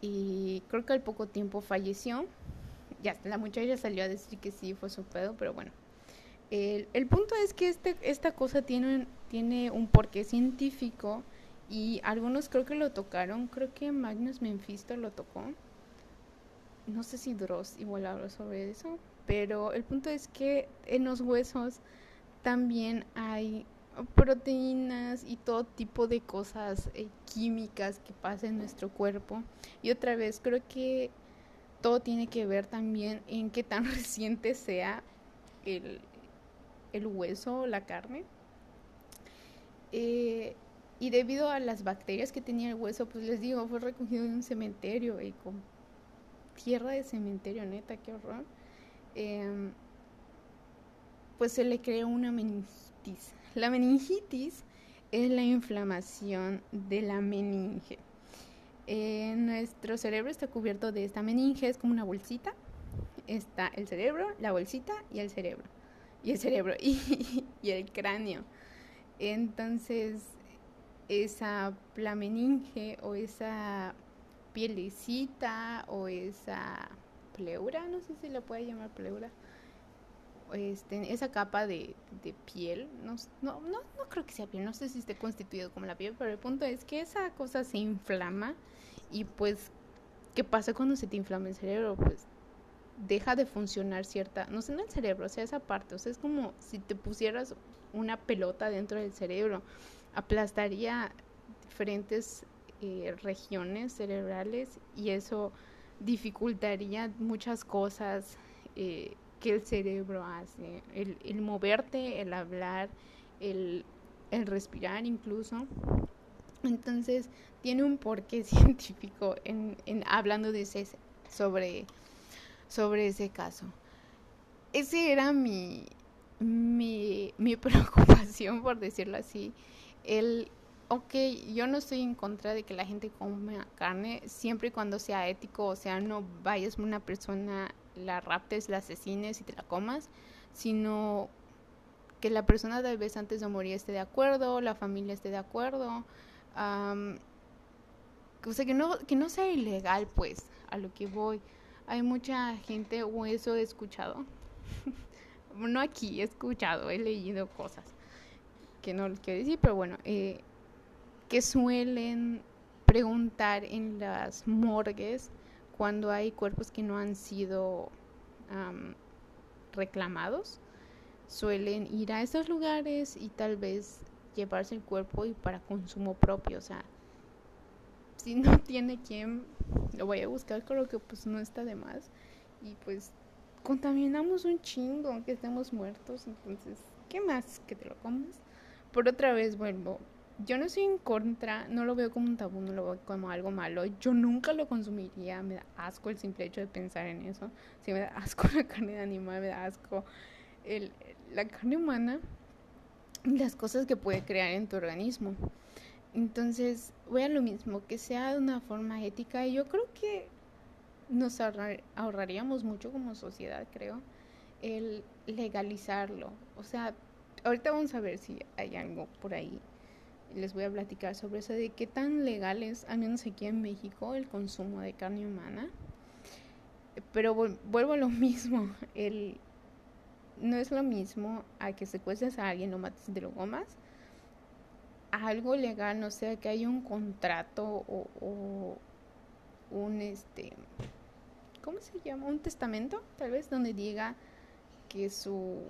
Y creo que al poco tiempo falleció. Ya, la muchacha salió a decir que sí, fue su pedo, pero bueno. El, el punto es que este, esta cosa tiene, tiene un porqué científico y algunos creo que lo tocaron. Creo que Magnus Memphisto lo tocó. No sé si Dross igual habló sobre eso, pero el punto es que en los huesos también hay proteínas y todo tipo de cosas eh, químicas que pasan en nuestro cuerpo. Y otra vez, creo que todo tiene que ver también en qué tan reciente sea el, el hueso la carne. Eh, y debido a las bacterias que tenía el hueso, pues les digo, fue recogido en un cementerio y con tierra de cementerio, neta, qué horror. Em, pues se le creó una meningitis. La meningitis es la inflamación de la meninge. Eh, nuestro cerebro está cubierto de esta meninge, es como una bolsita. Está el cerebro, la bolsita y el cerebro. Y el cerebro y, y el cráneo. Entonces, esa la meninge o esa pielecita o esa pleura, no sé si la puede llamar pleura, este, esa capa de, de piel, no, no, no, no, creo que sea piel, no sé si esté constituido como la piel, pero el punto es que esa cosa se inflama y pues, ¿qué pasa cuando se te inflama el cerebro? Pues deja de funcionar cierta, no sé, no el cerebro, o sea, esa parte, o sea, es como si te pusieras una pelota dentro del cerebro, aplastaría diferentes eh, regiones cerebrales y eso dificultaría muchas cosas eh, que el cerebro hace, el, el moverte, el hablar, el, el, respirar incluso. Entonces tiene un porqué científico en, en hablando de ese, sobre, sobre ese caso. Ese era mi, mi, mi preocupación, por decirlo así. El, ok, yo no estoy en contra de que la gente coma carne, siempre y cuando sea ético, o sea, no vayas una persona, la raptes, la asesines y te la comas, sino que la persona tal vez antes de morir esté de acuerdo, la familia esté de acuerdo, o sea, que no, que no sea ilegal, pues, a lo que voy. Hay mucha gente, o eso he escuchado, no aquí, he escuchado, he leído cosas que no les quiero decir, pero bueno, eh, que suelen preguntar en las morgues cuando hay cuerpos que no han sido reclamados. Suelen ir a estos lugares y tal vez llevarse el cuerpo y para consumo propio. O sea, si no tiene quien lo vaya a buscar, creo que pues no está de más. Y pues contaminamos un chingo aunque estemos muertos. Entonces, ¿qué más que te lo comas? Por otra vez vuelvo yo no estoy en contra, no lo veo como un tabú, no lo veo como algo malo. Yo nunca lo consumiría, me da asco el simple hecho de pensar en eso. Si me da asco la carne de animal, me da asco el, la carne humana, las cosas que puede crear en tu organismo. Entonces, voy a lo mismo, que sea de una forma ética y yo creo que nos ahorraríamos mucho como sociedad, creo, el legalizarlo. O sea, ahorita vamos a ver si hay algo por ahí les voy a platicar sobre eso, de qué tan legal es, al menos aquí en México, el consumo de carne humana. Pero vuelvo a lo mismo, el, no es lo mismo a que secuestres a alguien, lo mates te lo comas, a algo legal, no sé, que hay un contrato o, o un, este, ¿cómo se llama? Un testamento, tal vez, donde diga que su,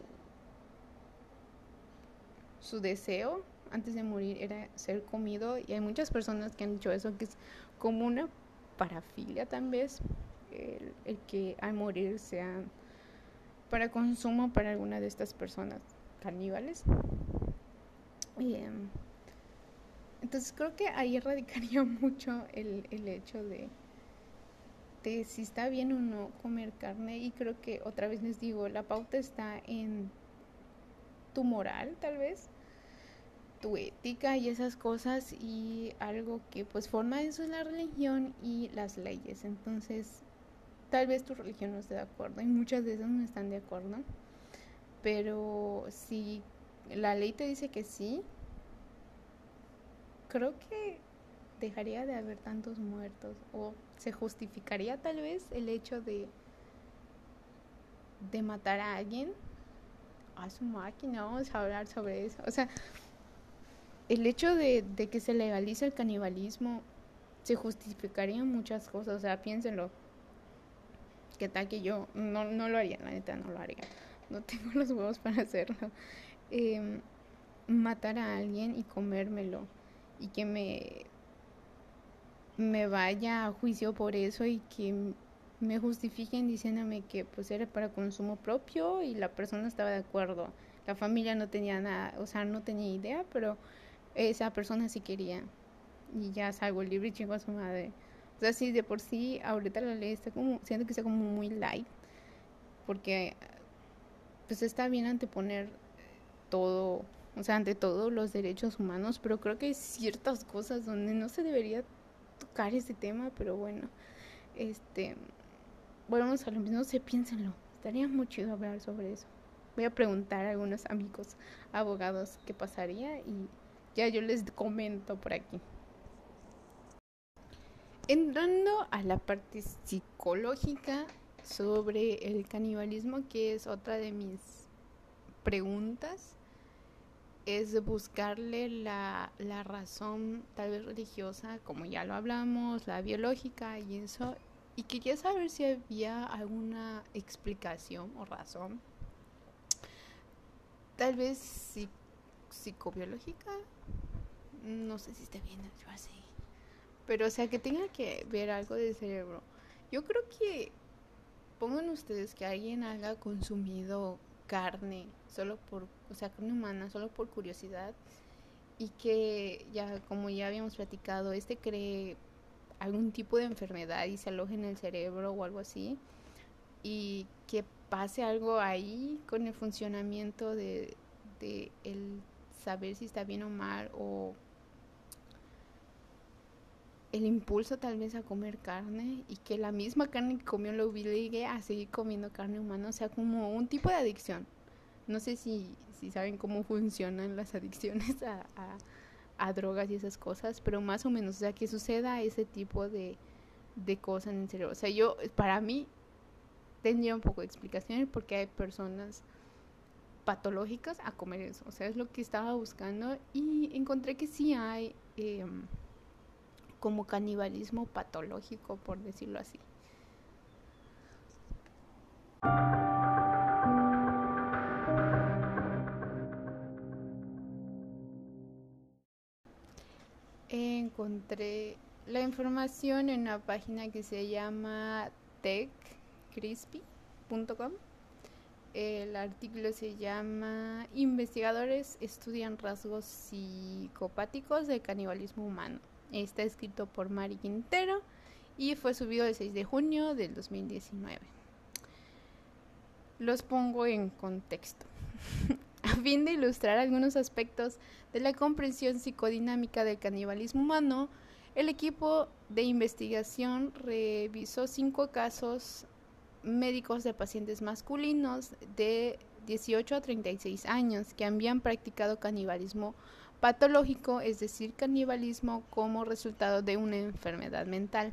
su deseo antes de morir era ser comido y hay muchas personas que han dicho eso, que es como una parafilia tal vez, el, el que al morir sea para consumo para alguna de estas personas caníbales. Y, em, entonces creo que ahí radicaría mucho el, el hecho de, de si está bien o no comer carne y creo que otra vez les digo, la pauta está en tu moral tal vez, tu ética y esas cosas y algo que pues forma eso es la religión y las leyes. Entonces tal vez tu religión no esté de acuerdo y muchas de esas no están de acuerdo, pero si la ley te dice que sí, creo que dejaría de haber tantos muertos o se justificaría tal vez el hecho de de matar a alguien a su máquina vamos a hablar sobre eso o sea el hecho de, que se legalice el canibalismo se justificaría muchas cosas o sea piénsenlo. Que tal que yo no, no lo haría la neta no lo haría. No tengo los huevos para hacerlo. Eh, matar a alguien y comérmelo y que me, me vaya a juicio por eso y que me justifiquen diciéndome que pues era para consumo propio y la persona estaba de acuerdo. La familia no tenía nada, o sea, no tenía idea, pero esa persona sí quería. Y ya salgo libre y chingo a su madre. O sea, sí, de por sí, ahorita la ley está como, siento que está como muy light, porque pues está bien anteponer todo o sea, ante todo los derechos humanos, pero creo que hay ciertas cosas donde no se debería tocar ese tema, pero bueno, este, volvemos a lo mismo, se piénsenlo, estaría muy chido hablar sobre eso. Voy a preguntar a algunos amigos abogados qué pasaría y ya yo les comento por aquí. Entrando a la parte psicológica sobre el canibalismo, que es otra de mis preguntas, es buscarle la, la razón tal vez religiosa, como ya lo hablamos, la biológica y eso. Y quería saber si había alguna explicación o razón, tal vez psicobiológica, no sé si está bien yo así, pero o sea que tenga que ver algo del cerebro. Yo creo que pongan ustedes que alguien haya consumido carne, solo por, o sea, carne humana, solo por curiosidad, y que ya, como ya habíamos platicado, este cree algún tipo de enfermedad y se aloja en el cerebro o algo así, y que pase algo ahí con el funcionamiento de, de el saber si está bien o mal, o el impulso tal vez a comer carne y que la misma carne que comió lo obligue a seguir comiendo carne humana, o sea, como un tipo de adicción. No sé si, si saben cómo funcionan las adicciones a, a, drogas y esas cosas, pero más o menos, o sea, que suceda ese tipo de, de cosas en el cerebro. O sea, yo, para mí, tendría un poco de explicación porque hay personas patológicas a comer eso. O sea, es lo que estaba buscando y encontré que sí hay... Eh, como canibalismo patológico, por decirlo así. Encontré la información en una página que se llama techcrispy.com. El artículo se llama Investigadores estudian rasgos psicopáticos del canibalismo humano. Está escrito por Mari Quintero y fue subido el 6 de junio del 2019. Los pongo en contexto. A fin de ilustrar algunos aspectos de la comprensión psicodinámica del canibalismo humano, el equipo de investigación revisó cinco casos médicos de pacientes masculinos de 18 a 36 años que habían practicado canibalismo patológico, es decir, canibalismo como resultado de una enfermedad mental.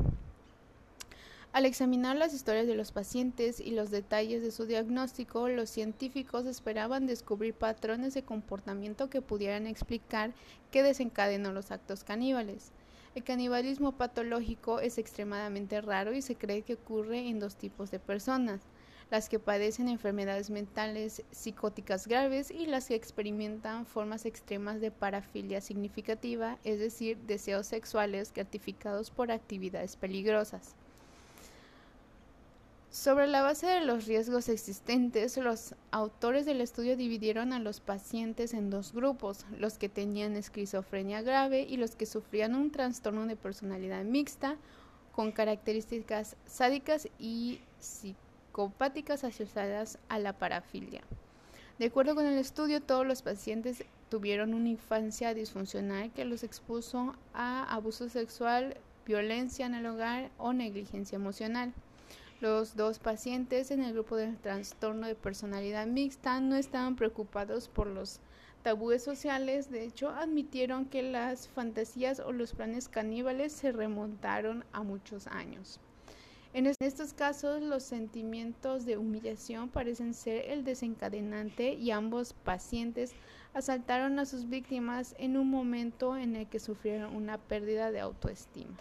Al examinar las historias de los pacientes y los detalles de su diagnóstico, los científicos esperaban descubrir patrones de comportamiento que pudieran explicar qué desencadenó los actos caníbales. El canibalismo patológico es extremadamente raro y se cree que ocurre en dos tipos de personas las que padecen enfermedades mentales psicóticas graves y las que experimentan formas extremas de parafilia significativa, es decir, deseos sexuales gratificados por actividades peligrosas. Sobre la base de los riesgos existentes, los autores del estudio dividieron a los pacientes en dos grupos, los que tenían esquizofrenia grave y los que sufrían un trastorno de personalidad mixta con características sádicas y psicopáticas asociadas a la parafilia. De acuerdo con el estudio, todos los pacientes tuvieron una infancia disfuncional que los expuso a abuso sexual, violencia en el hogar o negligencia emocional. Los dos pacientes en el grupo de trastorno de personalidad mixta no estaban preocupados por los tabúes sociales, de hecho admitieron que las fantasías o los planes caníbales se remontaron a muchos años. En estos casos los sentimientos de humillación parecen ser el desencadenante y ambos pacientes asaltaron a sus víctimas en un momento en el que sufrieron una pérdida de autoestima.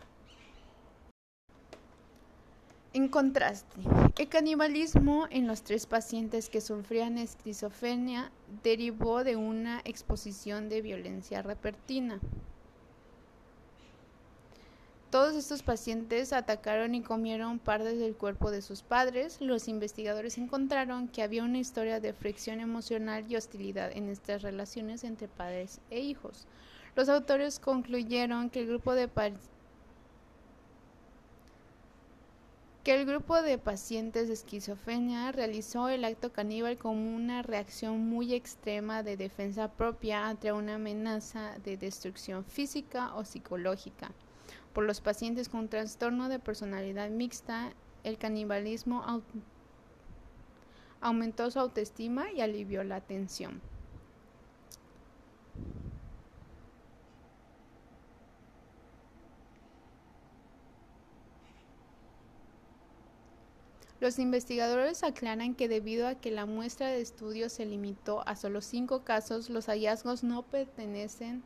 En contraste, el canibalismo en los tres pacientes que sufrían esquizofrenia derivó de una exposición de violencia repentina. Todos estos pacientes atacaron y comieron partes del cuerpo de sus padres. Los investigadores encontraron que había una historia de fricción emocional y hostilidad en estas relaciones entre padres e hijos. Los autores concluyeron que el grupo de que el grupo de pacientes de esquizofrenia realizó el acto caníbal como una reacción muy extrema de defensa propia ante una amenaza de destrucción física o psicológica. Por los pacientes con trastorno de personalidad mixta, el canibalismo aumentó su autoestima y alivió la tensión. Los investigadores aclaran que debido a que la muestra de estudio se limitó a solo cinco casos, los hallazgos no pertenecen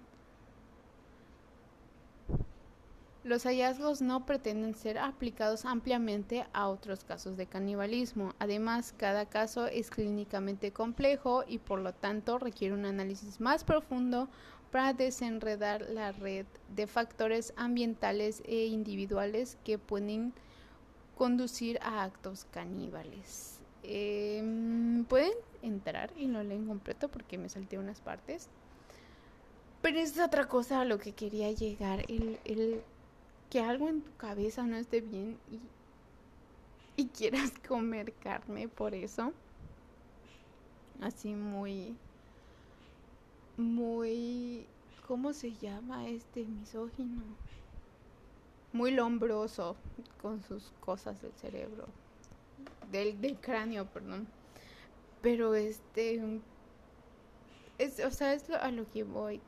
Los hallazgos no pretenden ser aplicados ampliamente a otros casos de canibalismo. Además, cada caso es clínicamente complejo y por lo tanto requiere un análisis más profundo para desenredar la red de factores ambientales e individuales que pueden conducir a actos caníbales. Em, pueden entrar y lo leen completo porque me salté unas partes. Pero es otra cosa a lo que quería llegar, el, el que algo en tu cabeza no esté bien y, y quieras comer carne por eso. Así muy, muy, ¿cómo se llama este misógino? Muy lombroso con sus cosas del cerebro, del, del cráneo, perdón. Pero este, es, o sea, es a lo que voy.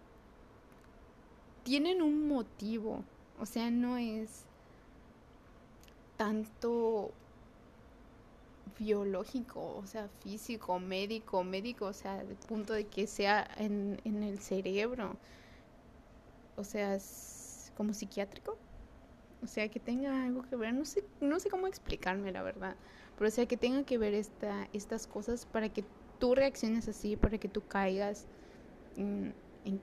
Tienen un motivo, o sea, no es tanto biológico, o sea, físico, médico, médico, o sea, de punto de que sea en, en el cerebro, o sea, es como psiquiátrico. O sea, que tenga algo que ver, no sé, no sé cómo explicarme la verdad, pero o sea, que tenga que ver esta, estas cosas para que tú reacciones así, para que tú caigas en,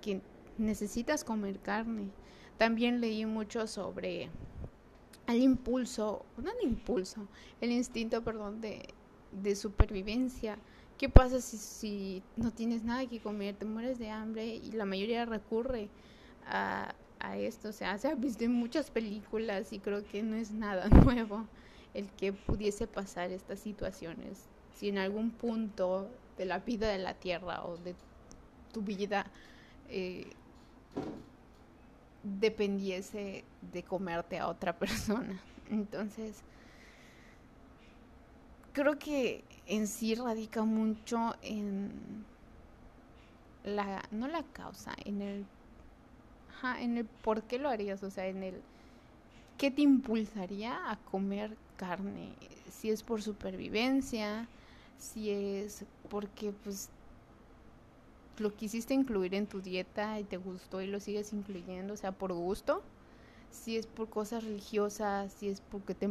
que necesitas comer carne. También leí mucho sobre el impulso, no el impulso, el instinto, perdón, de, de supervivencia. ¿Qué pasa si, si no tienes nada que comer, te mueres de hambre y la mayoría recurre a, a esto. O sea, se ha visto en muchas películas y creo que no es nada nuevo el que pudiese pasar estas situaciones. Si en algún punto de la vida de la Tierra o de tu vida eh, dependiese de comerte a otra persona. Entonces, creo que en sí radica mucho en la, no la causa, en el en el por qué lo harías, o sea, en el qué te impulsaría a comer carne, si es por supervivencia, si es porque pues lo quisiste incluir en tu dieta y te gustó y lo sigues incluyendo, o sea, por gusto, si es por cosas religiosas, si es porque te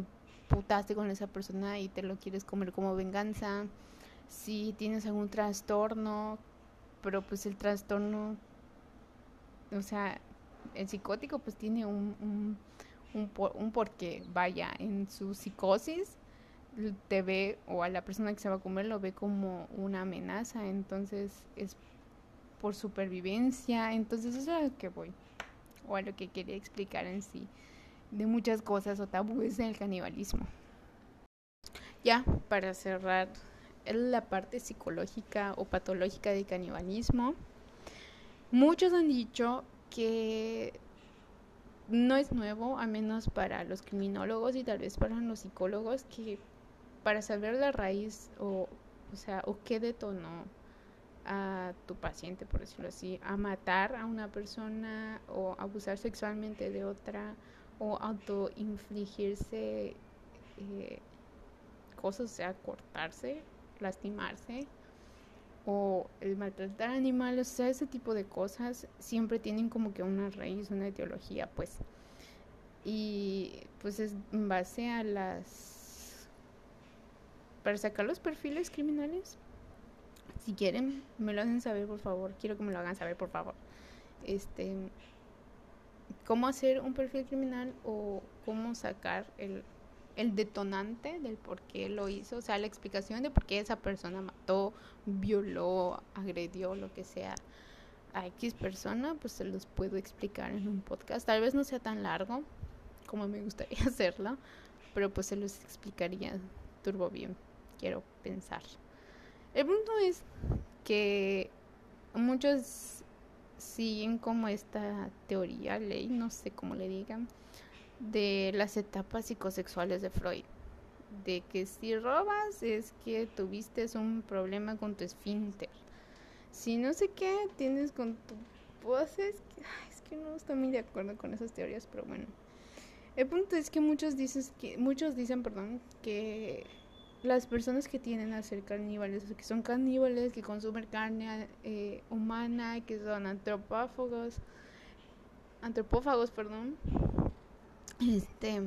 putaste con esa persona y te lo quieres comer como venganza, si tienes algún trastorno, pero pues el trastorno, o sea, el psicótico pues tiene un, un, un, por, un porqué, vaya, en su psicosis te ve o a la persona que se va a comer lo ve como una amenaza, entonces es por supervivencia, entonces eso es a lo que voy, o a lo que quería explicar en sí, de muchas cosas o tabúes del canibalismo. Ya, para cerrar la parte psicológica o patológica del canibalismo, muchos han dicho que no es nuevo, a menos para los criminólogos y tal vez para los psicólogos, que para saber la raíz o, o sea, o qué detonó a tu paciente, por decirlo así, a matar a una persona o abusar sexualmente de otra o autoinfligirse eh, cosas, o sea, cortarse, lastimarse o el maltratar animales, o sea, ese tipo de cosas siempre tienen como que una raíz, una etiología, pues. Y pues es en base a las... Para sacar los perfiles criminales, si quieren, me lo hacen saber, por favor. Quiero que me lo hagan saber, por favor. Este, cómo hacer un perfil criminal o cómo sacar el, el detonante del por qué lo hizo, o sea, la explicación de por qué esa persona mató, violó, agredió, lo que sea a X persona, pues se los puedo explicar en un podcast. Tal vez no sea tan largo como me gustaría hacerlo, pero pues se los explicaría turbo bien, quiero pensar. El punto es que muchos siguen como esta teoría, ley, no sé cómo le digan, de las etapas psicosexuales de Freud. De que si robas es que tuviste un problema con tu esfínter. Si no sé qué tienes con tu poses, es que no estoy muy de acuerdo con esas teorías, pero bueno. El punto es que muchos dicen que muchos dicen, perdón, que las personas que tienen a ser caníbales, que son caníbales, que consumen carne eh, humana, que son antropófagos, antropófagos, perdón, este,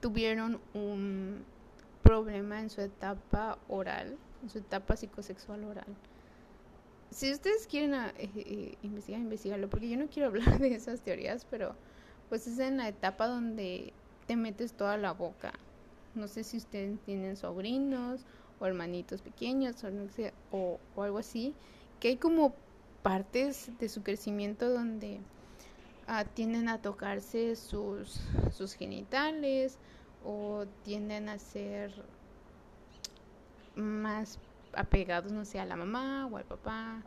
tuvieron un problema en su etapa oral, en su etapa psicosexual oral. Si ustedes quieren ah, eh, eh, investigar, investigarlo, porque yo no quiero hablar de esas teorías, pero pues es en la etapa donde te metes toda la boca no sé si ustedes tienen sobrinos o hermanitos pequeños o, no sé, o, algo así, que hay como partes de su crecimiento donde ah, tienden a tocarse sus, sus genitales o tienden a ser más apegados, no sé, a la mamá o al papá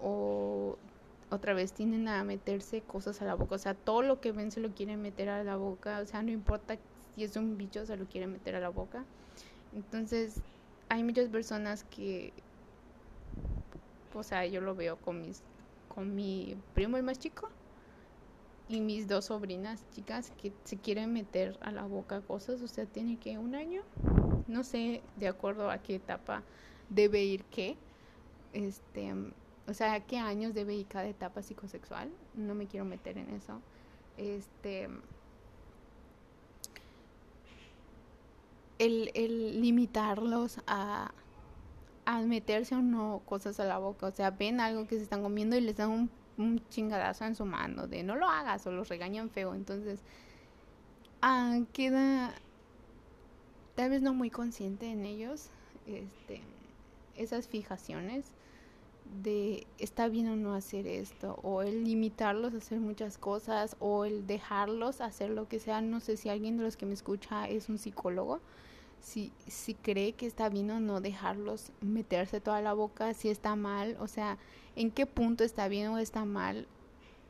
o otra vez tienden a meterse cosas a la boca, o sea, todo lo que ven se lo quieren meter a la boca, o sea, no importa si es un bicho se lo quiere meter a la boca. Entonces, hay muchas personas que, o sea, yo lo veo con mis, con mi primo el más chico y mis dos sobrinas chicas que se quieren meter a la boca cosas, o sea, tiene que un año, no sé de acuerdo a qué etapa debe ir qué, este, o sea, a qué años debe ir cada etapa psicosexual, no me quiero meter en eso, este, el, el limitarlos a, a meterse o no cosas a la boca. O sea, ven algo que se están comiendo y les dan un, un chingadazo en su mano de no lo hagas o los regañan feo. Entonces, ah, queda tal vez no muy consciente en ellos este, esas fijaciones de está bien o no hacer esto, o el limitarlos a hacer muchas cosas, o el dejarlos hacer lo que sea. No sé si alguien de los que me escucha es un psicólogo, si, si cree que está bien o no dejarlos meterse toda la boca, si está mal, o sea, en qué punto está bien o está mal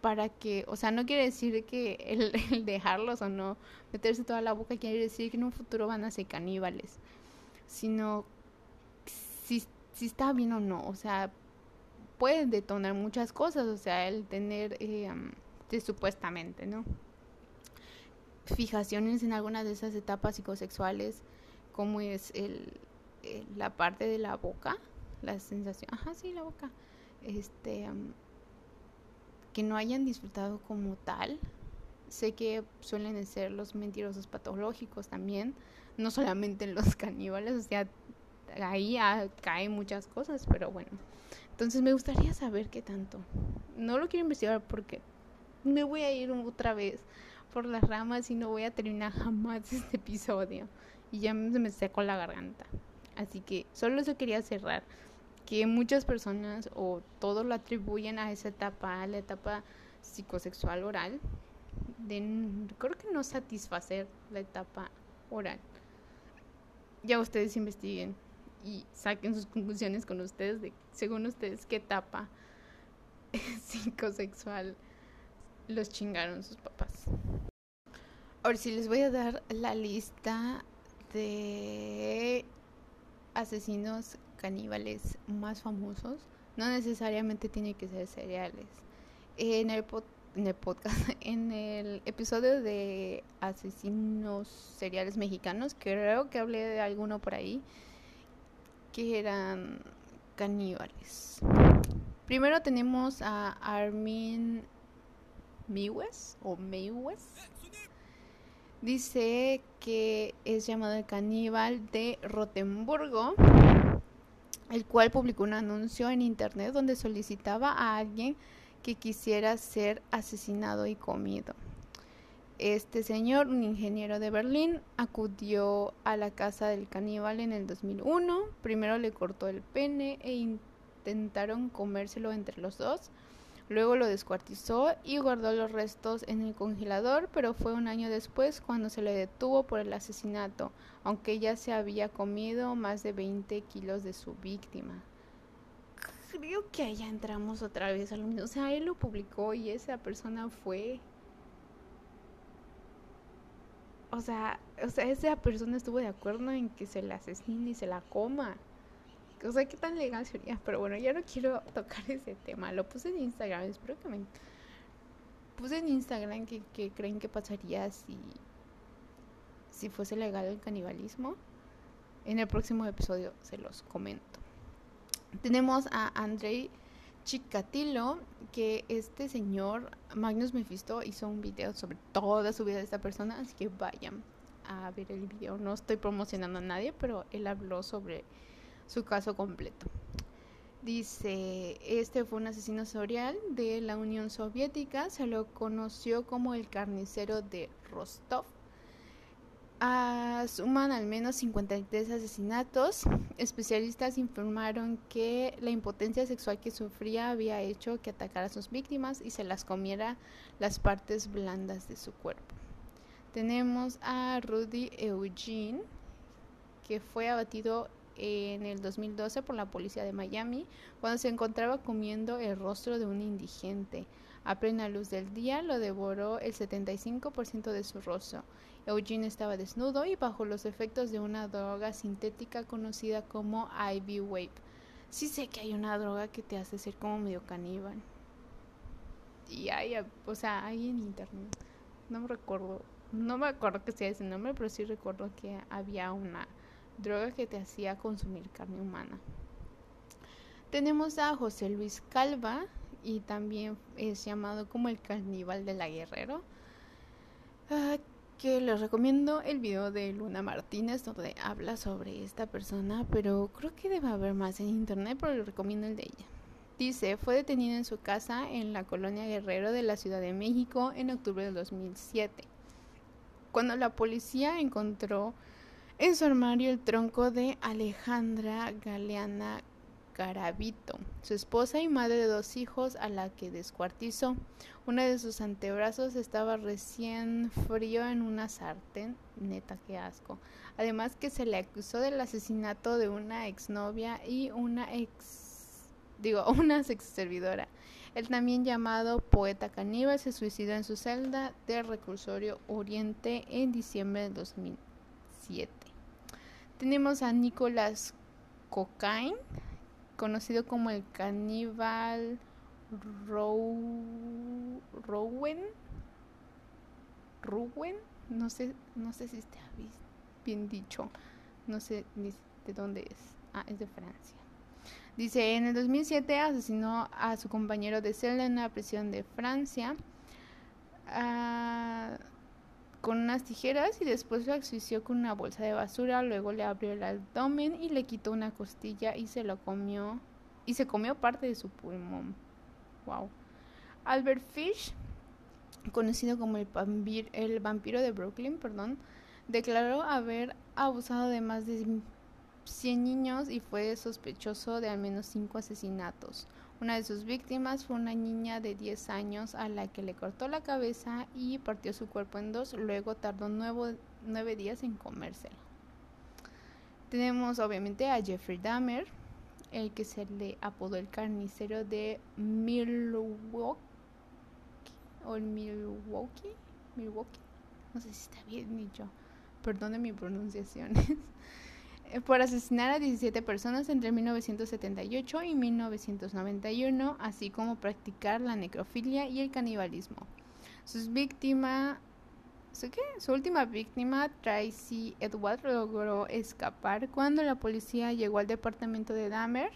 para que, o sea, no quiere decir que el, dejarlos o no meterse toda la boca quiere decir que en un futuro van a ser caníbales, sino si, si está bien o no, o sea, puede detonar muchas cosas, o sea, el tener, eh, supuestamente, ¿no? Fijaciones en alguna de esas etapas psicosexuales cómo es el, la parte de la boca, la sensación, ajá, sí, la boca, este, que no hayan disfrutado como tal Sé que suelen ser los mentirosos patológicos también, no solamente los caníbales, o sea, ahí caen muchas cosas, pero bueno. Entonces me gustaría saber qué tanto. No lo quiero investigar porque me voy a ir otra vez por las ramas y no voy a terminar jamás este episodio. Y ya se me secó la garganta. Así que solo eso quería cerrar. Que muchas personas o todos lo atribuyen a esa etapa, a la etapa psicosexual oral. De, creo que no satisfacer la etapa oral. Ya ustedes investiguen y saquen sus conclusiones con ustedes de, según ustedes, qué etapa psicosexual los chingaron sus papás. Ahora sí les voy a dar la lista de asesinos caníbales más famosos. No necesariamente tiene que ser seriales. En el, en el podcast, en el episodio de asesinos seriales mexicanos, creo que hablé de alguno por ahí que eran caníbales. Primero tenemos a Armin Miwes o Meiwes. Dice que es llamado el caníbal de Rotemburgo, el cual publicó un anuncio en internet donde solicitaba a alguien que quisiera ser asesinado y comido. Este señor, un ingeniero de Berlín, acudió a la casa del caníbal en el 2001. Primero le cortó el pene e intentaron comérselo entre los dos. Luego lo descuartizó y guardó los restos en el congelador, pero fue un año después cuando se le detuvo por el asesinato, aunque ya se había comido más de 20 kilos de su víctima. Creo que allá entramos otra vez al mismo. O sea, él lo publicó y esa persona fue o sea, o sea, esa persona estuvo de acuerdo en que se la asesine y se la coma. O sea, qué tan legal sería. Pero bueno, ya no quiero tocar ese tema. Lo puse en Instagram. Espero que me. Puse en Instagram que, creen que pasaría si. Si fuese legal el canibalismo. En el próximo episodio se los comento. Tenemos a Andrei Chikatilo, que este señor, Magnus Mephisto, hizo un video sobre toda su vida de esta persona, así que vayan a ver el video. No estoy promocionando a nadie, pero él habló sobre su caso completo. Dice, este fue un asesino serial de la Unión Soviética, se lo conoció como el carnicero de Rostov suman al menos 53 asesinatos. Especialistas informaron que la impotencia sexual que sufría había hecho que atacara a sus víctimas y se las comiera las partes blandas de su cuerpo. Tenemos a Rudy Eugene, que fue abatido en el 2012 por la policía de Miami cuando se encontraba comiendo el rostro de un indigente. A plena luz del día lo devoró el 75% de su rostro. Eugene estaba desnudo y bajo los efectos de una droga sintética conocida como Ivy Wave. Sí sé que hay una droga que te hace ser como medio caníbal. Y hay, o sea, hay en internet. No me recuerdo, no me acuerdo que sea ese nombre, pero sí recuerdo que había una droga que te hacía consumir carne humana. Tenemos a José Luis Calva y también es llamado como el caníbal de la Guerrero. Ah, que les recomiendo el video de Luna Martínez donde habla sobre esta persona, pero creo que debe haber más en internet, pero les recomiendo el de ella. Dice, fue detenido en su casa en la colonia Guerrero de la Ciudad de México en octubre de 2007. Cuando la policía encontró en su armario el tronco de Alejandra Galeana Garavito, su esposa y madre de dos hijos a la que descuartizó. Uno de sus antebrazos estaba recién frío en una sartén, neta que asco. Además que se le acusó del asesinato de una exnovia y una ex digo, una ex servidora. El también llamado poeta caníbal se suicidó en su celda del reclusorio Oriente en diciembre de 2007. Tenemos a Nicolás Cocaine, conocido como el caníbal Rowen. Rowen, no sé, no sé si está bien dicho, no sé de dónde es. Ah, es de Francia. Dice, en el 2007 asesinó a su compañero de celda en una prisión de Francia. ah, con unas tijeras y después lo asfixió con una bolsa de basura, luego le abrió el abdomen y le quitó una costilla y se lo comió y se comió parte de su pulmón. Wow. Albert Fish, conocido como el, el vampiro de Brooklyn, perdón, declaró haber abusado de más de 100 niños y fue sospechoso de al menos 5 asesinatos. Una de sus víctimas fue una niña de 10 años a la que le cortó la cabeza y partió su cuerpo en dos, luego tardó 9 días en comérselo. Tenemos obviamente a Jeffrey Dahmer, el que se le apodó el carnicero de Milwaukee o Milwaukee, Milwaukee, no sé si está bien dicho, perdone mi pronunciación. Por asesinar a 17 personas entre 1978 y 1991, así como practicar la necrofilia y el canibalismo. Sus víctimas. Su última víctima, Tracy Edward, logró escapar cuando la policía llegó al departamento de Dahmer.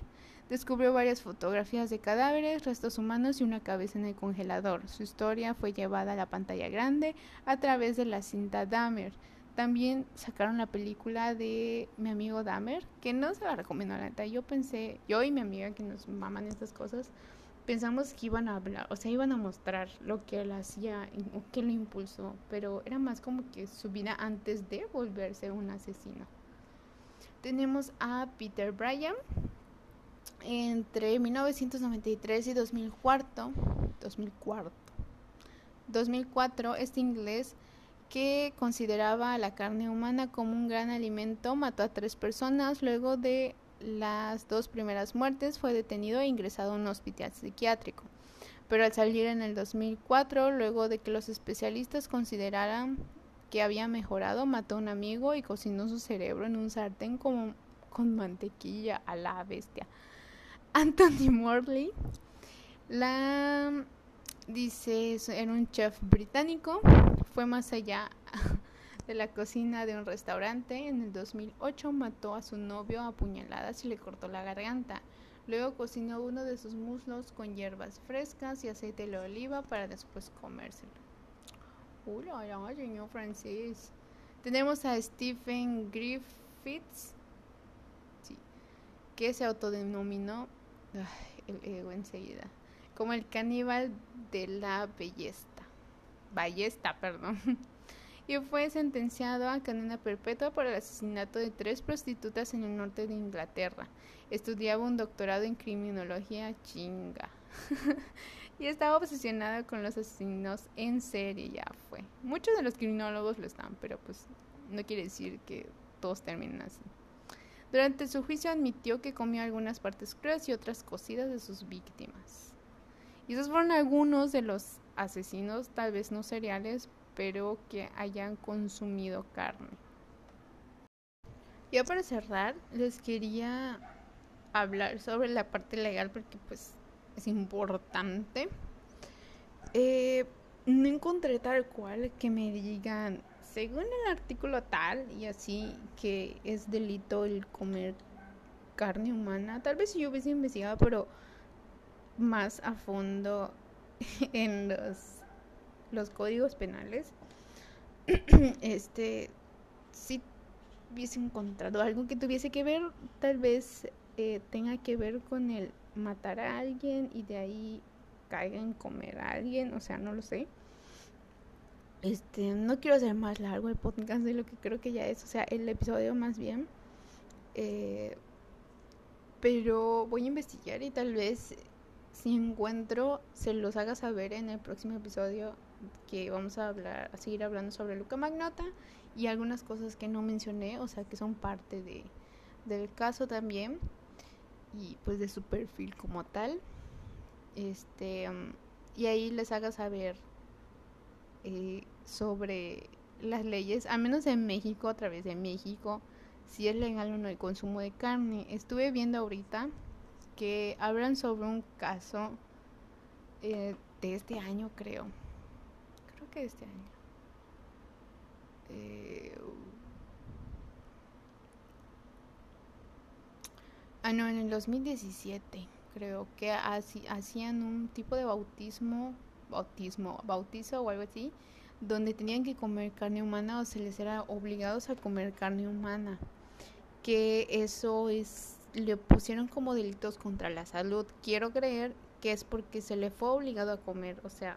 Descubrió varias fotografías de cadáveres, restos humanos y una cabeza en el congelador. Su historia fue llevada a la pantalla grande a través de la cinta Dahmer. También sacaron la película de mi amigo Dahmer, que no se la recomiendo, la neta. Yo pensé, yo y mi amiga que nos maman estas cosas, pensamos que iban a hablar, o sea, iban a mostrar lo que él hacía o que lo impulsó, pero era más como que su vida antes de volverse un asesino. Tenemos a Peter Bryan. Entre 1993 y 2004, 2004, 2004 este inglés que consideraba la carne humana como un gran alimento, mató a tres personas. Luego de las dos primeras muertes fue detenido e ingresado a un hospital psiquiátrico. Pero al salir en el 2004, luego de que los especialistas consideraran que había mejorado, mató a un amigo y cocinó su cerebro en un sartén como con mantequilla a la bestia. Anthony Morley, la dice, era un chef británico fue más allá de la cocina de un restaurante. En el 2008 mató a su novio a puñaladas y le cortó la garganta. Luego cocinó uno de sus muslos con hierbas frescas y aceite de oliva para después comérselo. Hola, señor francés. Tenemos a Stephen Griffiths, que se autodenominó el ego enseguida como el caníbal de la belleza. Ballesta, perdón, y fue sentenciado a cadena perpetua por el asesinato de tres prostitutas en el norte de Inglaterra. Estudiaba un doctorado en criminología chinga. y estaba obsesionado con los asesinos en serie, ya fue. Muchos de los criminólogos lo están, pero pues no quiere decir que todos terminen así. Durante su juicio admitió que comió algunas partes crudas y otras cocidas de sus víctimas. Y esos fueron algunos de los asesinos, tal vez no seriales, pero que hayan consumido carne. Ya para cerrar, les quería hablar sobre la parte legal porque pues es importante. Eh, no encontré tal cual que me digan, según el artículo tal y así, que es delito el comer carne humana. Tal vez si yo hubiese investigado, pero más a fondo en los, los códigos penales, este, si hubiese encontrado algo que tuviese que ver, tal vez eh, tenga que ver con el matar a alguien y de ahí caiga en comer a alguien, o sea, no lo sé. Este, no quiero hacer más largo el podcast de lo que creo que ya es, o sea, el episodio más bien. Eh, pero voy a investigar y tal vez si encuentro, se los haga saber en el próximo episodio que vamos a hablar, a seguir hablando sobre Luca Magnota y algunas cosas que no mencioné, o sea, que son parte de, del caso también y pues de su perfil como tal. Este, um, y ahí les haga saber eh, sobre las leyes, al menos en México, a través de México, si es legal o no el consumo de carne. Estuve viendo ahorita que hablan sobre un caso eh, de este año, creo. Creo que este año. Eh, ah, no, en el 2017 creo que hacían un tipo de bautismo bautismo, bautizo o algo así, donde tenían que comer carne humana o se les era obligados a comer carne humana. Que eso es, le pusieron como delitos contra la salud. Quiero creer que es porque se le fue obligado a comer, o sea,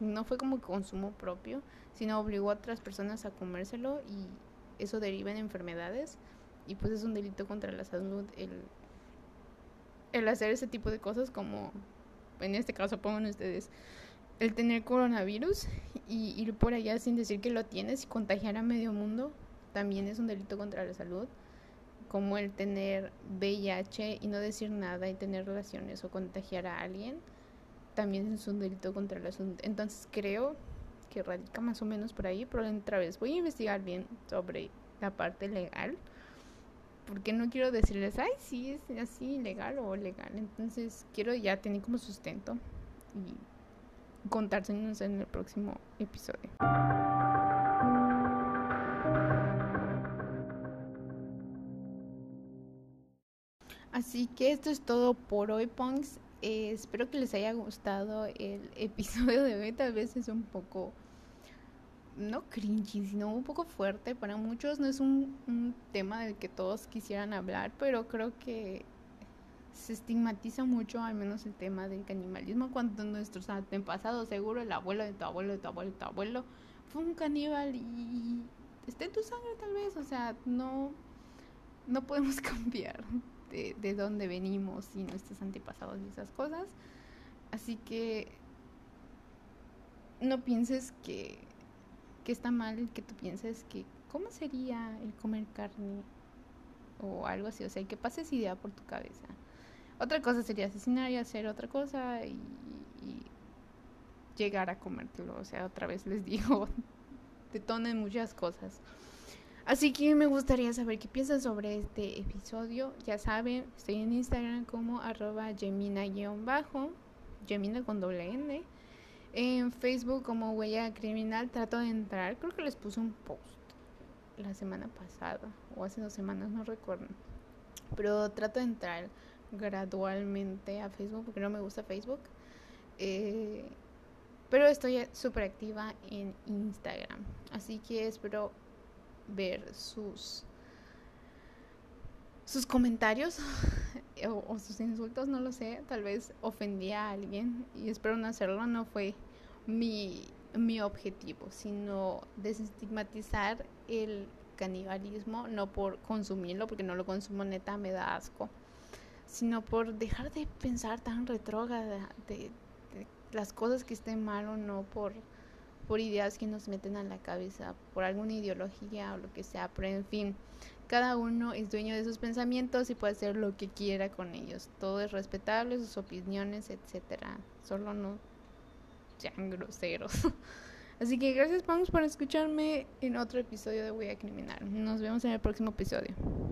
no fue como consumo propio, sino obligó a otras personas a comérselo y eso deriva en enfermedades y pues es un delito contra la salud el, el hacer ese tipo de cosas como en este caso pongan ustedes el tener coronavirus y ir por allá sin decir que lo tienes y contagiar a medio mundo también es un delito contra la salud como el tener VIH y no decir nada y tener relaciones o contagiar a alguien también es un delito contra la salud entonces creo que radica más o menos por ahí pero otra vez voy a investigar bien sobre la parte legal porque no quiero decirles ay sí es así legal o legal entonces quiero ya tener como sustento y contárselos en el próximo episodio. Así que esto es todo por hoy, Punks. Eh, espero que les haya gustado el episodio de hoy. Tal vez es un poco, no cringy, sino un poco fuerte para muchos. No es un, un tema del que todos quisieran hablar, pero creo que se estigmatiza mucho, al menos el tema del canibalismo, cuando nuestros antepasados, seguro el abuelo de tu abuelo, de tu abuelo, de tu abuelo, fue un caníbal y está en tu sangre tal vez, o sea, no, no podemos cambiar de, de dónde venimos y nuestros antepasados y esas cosas. Así que no pienses que, que está mal que tú pienses que cómo sería el comer carne o algo así, o sea, que pases idea por tu cabeza. Otra cosa sería asesinar y hacer otra cosa y, llegar a comértelo. O sea, otra vez les digo, detonen muchas cosas. Así que me gustaría saber qué piensan sobre este episodio. Ya saben, estoy en Instagram como arroba gemina-bajo, gemina con doble N. En Facebook como huella criminal trato de entrar. Creo que les puse un post la semana pasada o hace dos semanas, no recuerdo. Pero trato de entrar gradualmente a Facebook porque no me gusta Facebook. Eh, pero estoy súper activa en Instagram. Así que espero ver sus sus comentarios o, sus insultos, no lo sé. Tal vez ofendí a alguien y espero no hacerlo. No fue mi, mi objetivo, sino desestigmatizar el canibalismo, no por consumirlo, porque no lo consumo neta, me da asco sino por dejar de pensar tan retrógrada de, las cosas que estén mal o no, por, por ideas que nos meten a la cabeza, por alguna ideología o lo que sea, pero en fin, cada uno es dueño de sus pensamientos y puede hacer lo que quiera con ellos. Todo es respetable, sus opiniones, etcétera. Solo no sean groseros. Así que gracias, Pams, por escucharme en otro episodio de Voy a Criminal. Nos vemos en el próximo episodio.